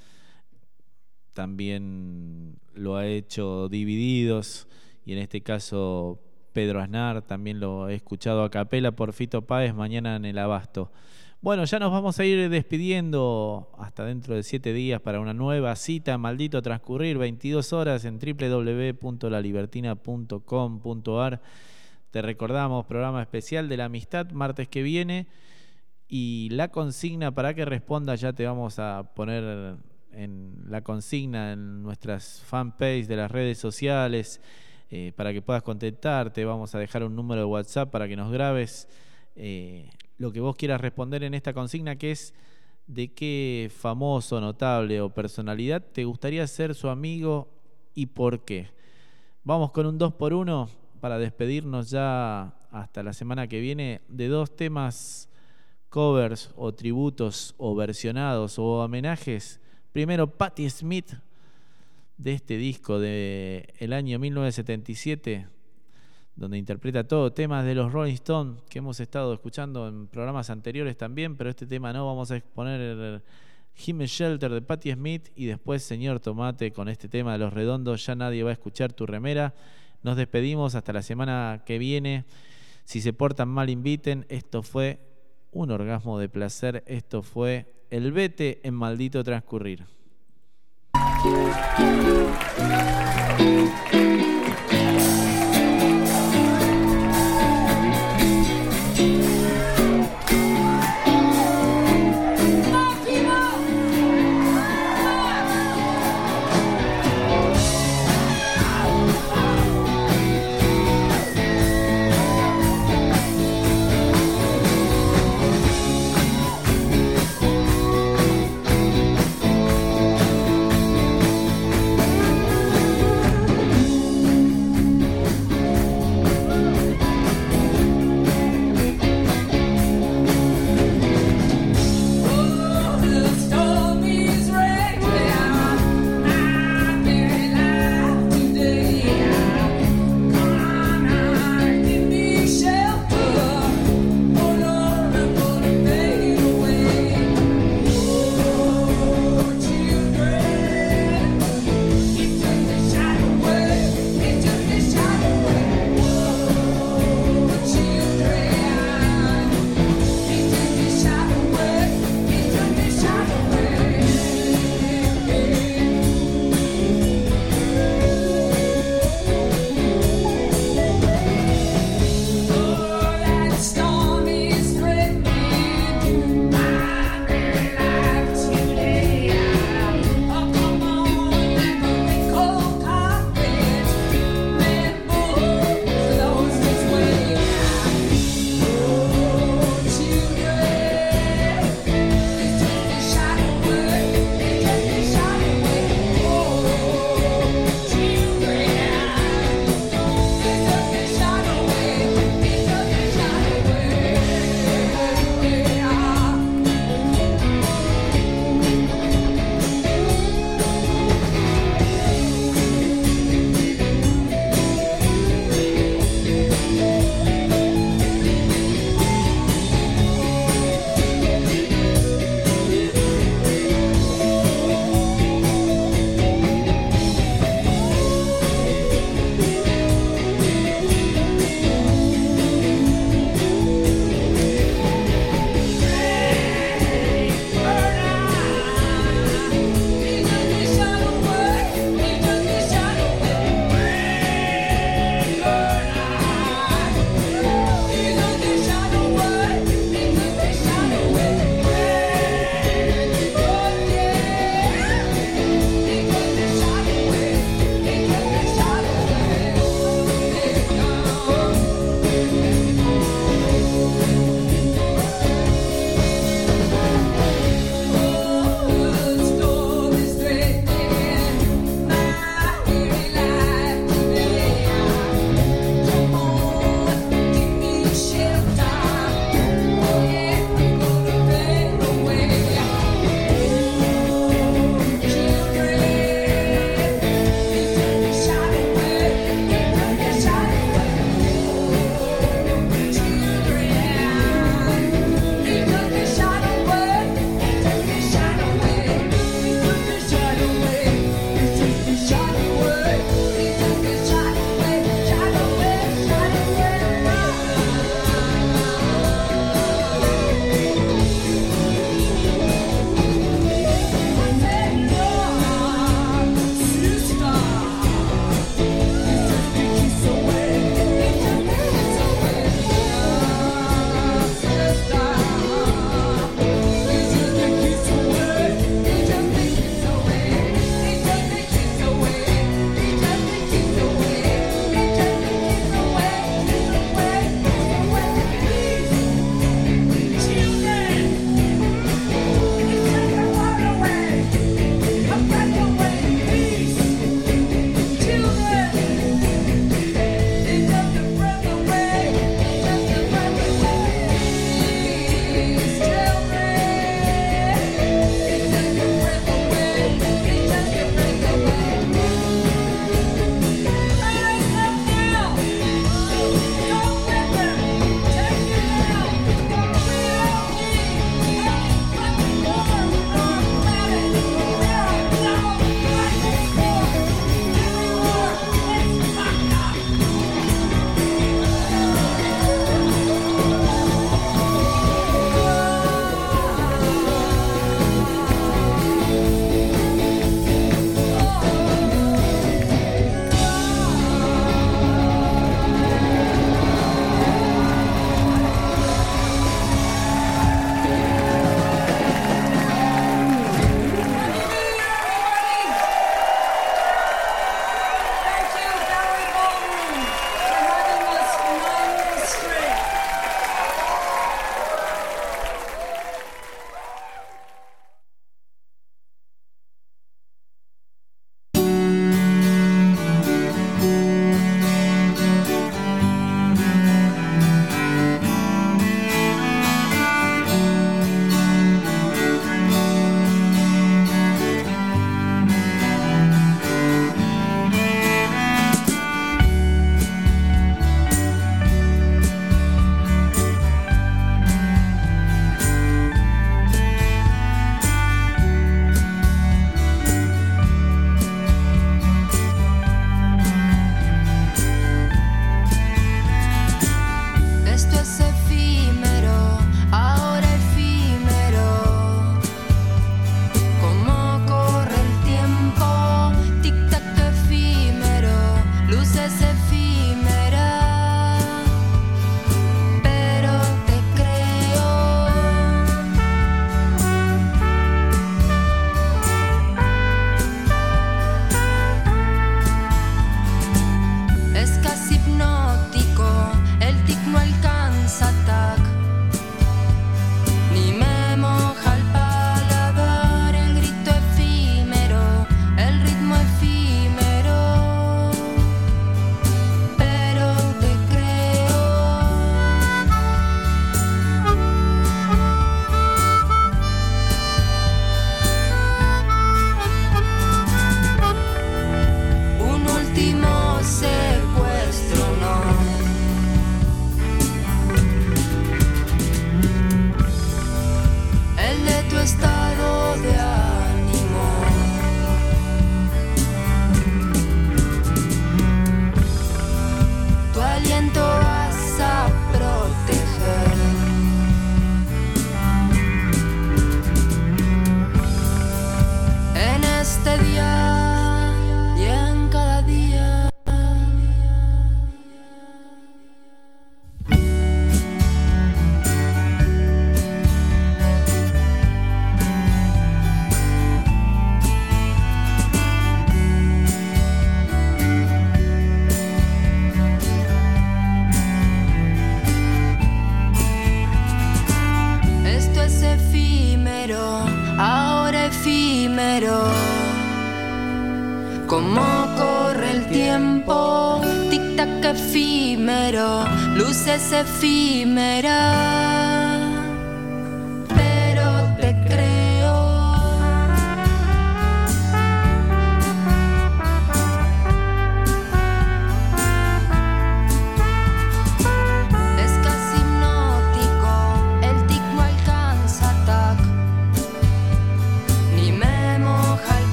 también lo ha hecho Divididos. Y en este caso Pedro Aznar también lo he escuchado a capela por Fito Páez mañana en el Abasto. Bueno, ya nos vamos a ir despidiendo hasta dentro de siete días para una nueva cita. Maldito transcurrir, 22 horas en www.lalibertina.com.ar. Te recordamos, programa especial de la amistad, martes que viene. Y la consigna para que respondas ya te vamos a poner en la consigna en nuestras fanpage de las redes sociales eh, para que puedas contactarte. Vamos a dejar un número de WhatsApp para que nos grabes eh, lo que vos quieras responder en esta consigna, que es de qué famoso, notable o personalidad te gustaría ser su amigo y por qué. Vamos con un 2 por 1 para despedirnos ya hasta la semana que viene de dos temas covers o tributos o versionados o homenajes. Primero Patti Smith de este disco de el año 1977 donde interpreta todo temas de los Rolling Stones que hemos estado escuchando en programas anteriores también, pero este tema no vamos a exponer el Him Shelter de Patti Smith y después Señor Tomate con este tema de los redondos, ya nadie va a escuchar tu remera. Nos despedimos hasta la semana que viene. Si se portan mal, inviten. Esto fue un orgasmo de placer. Esto fue el vete en maldito transcurrir.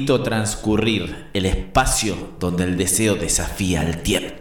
permito transcurrir el espacio donde el deseo desafía al tiempo.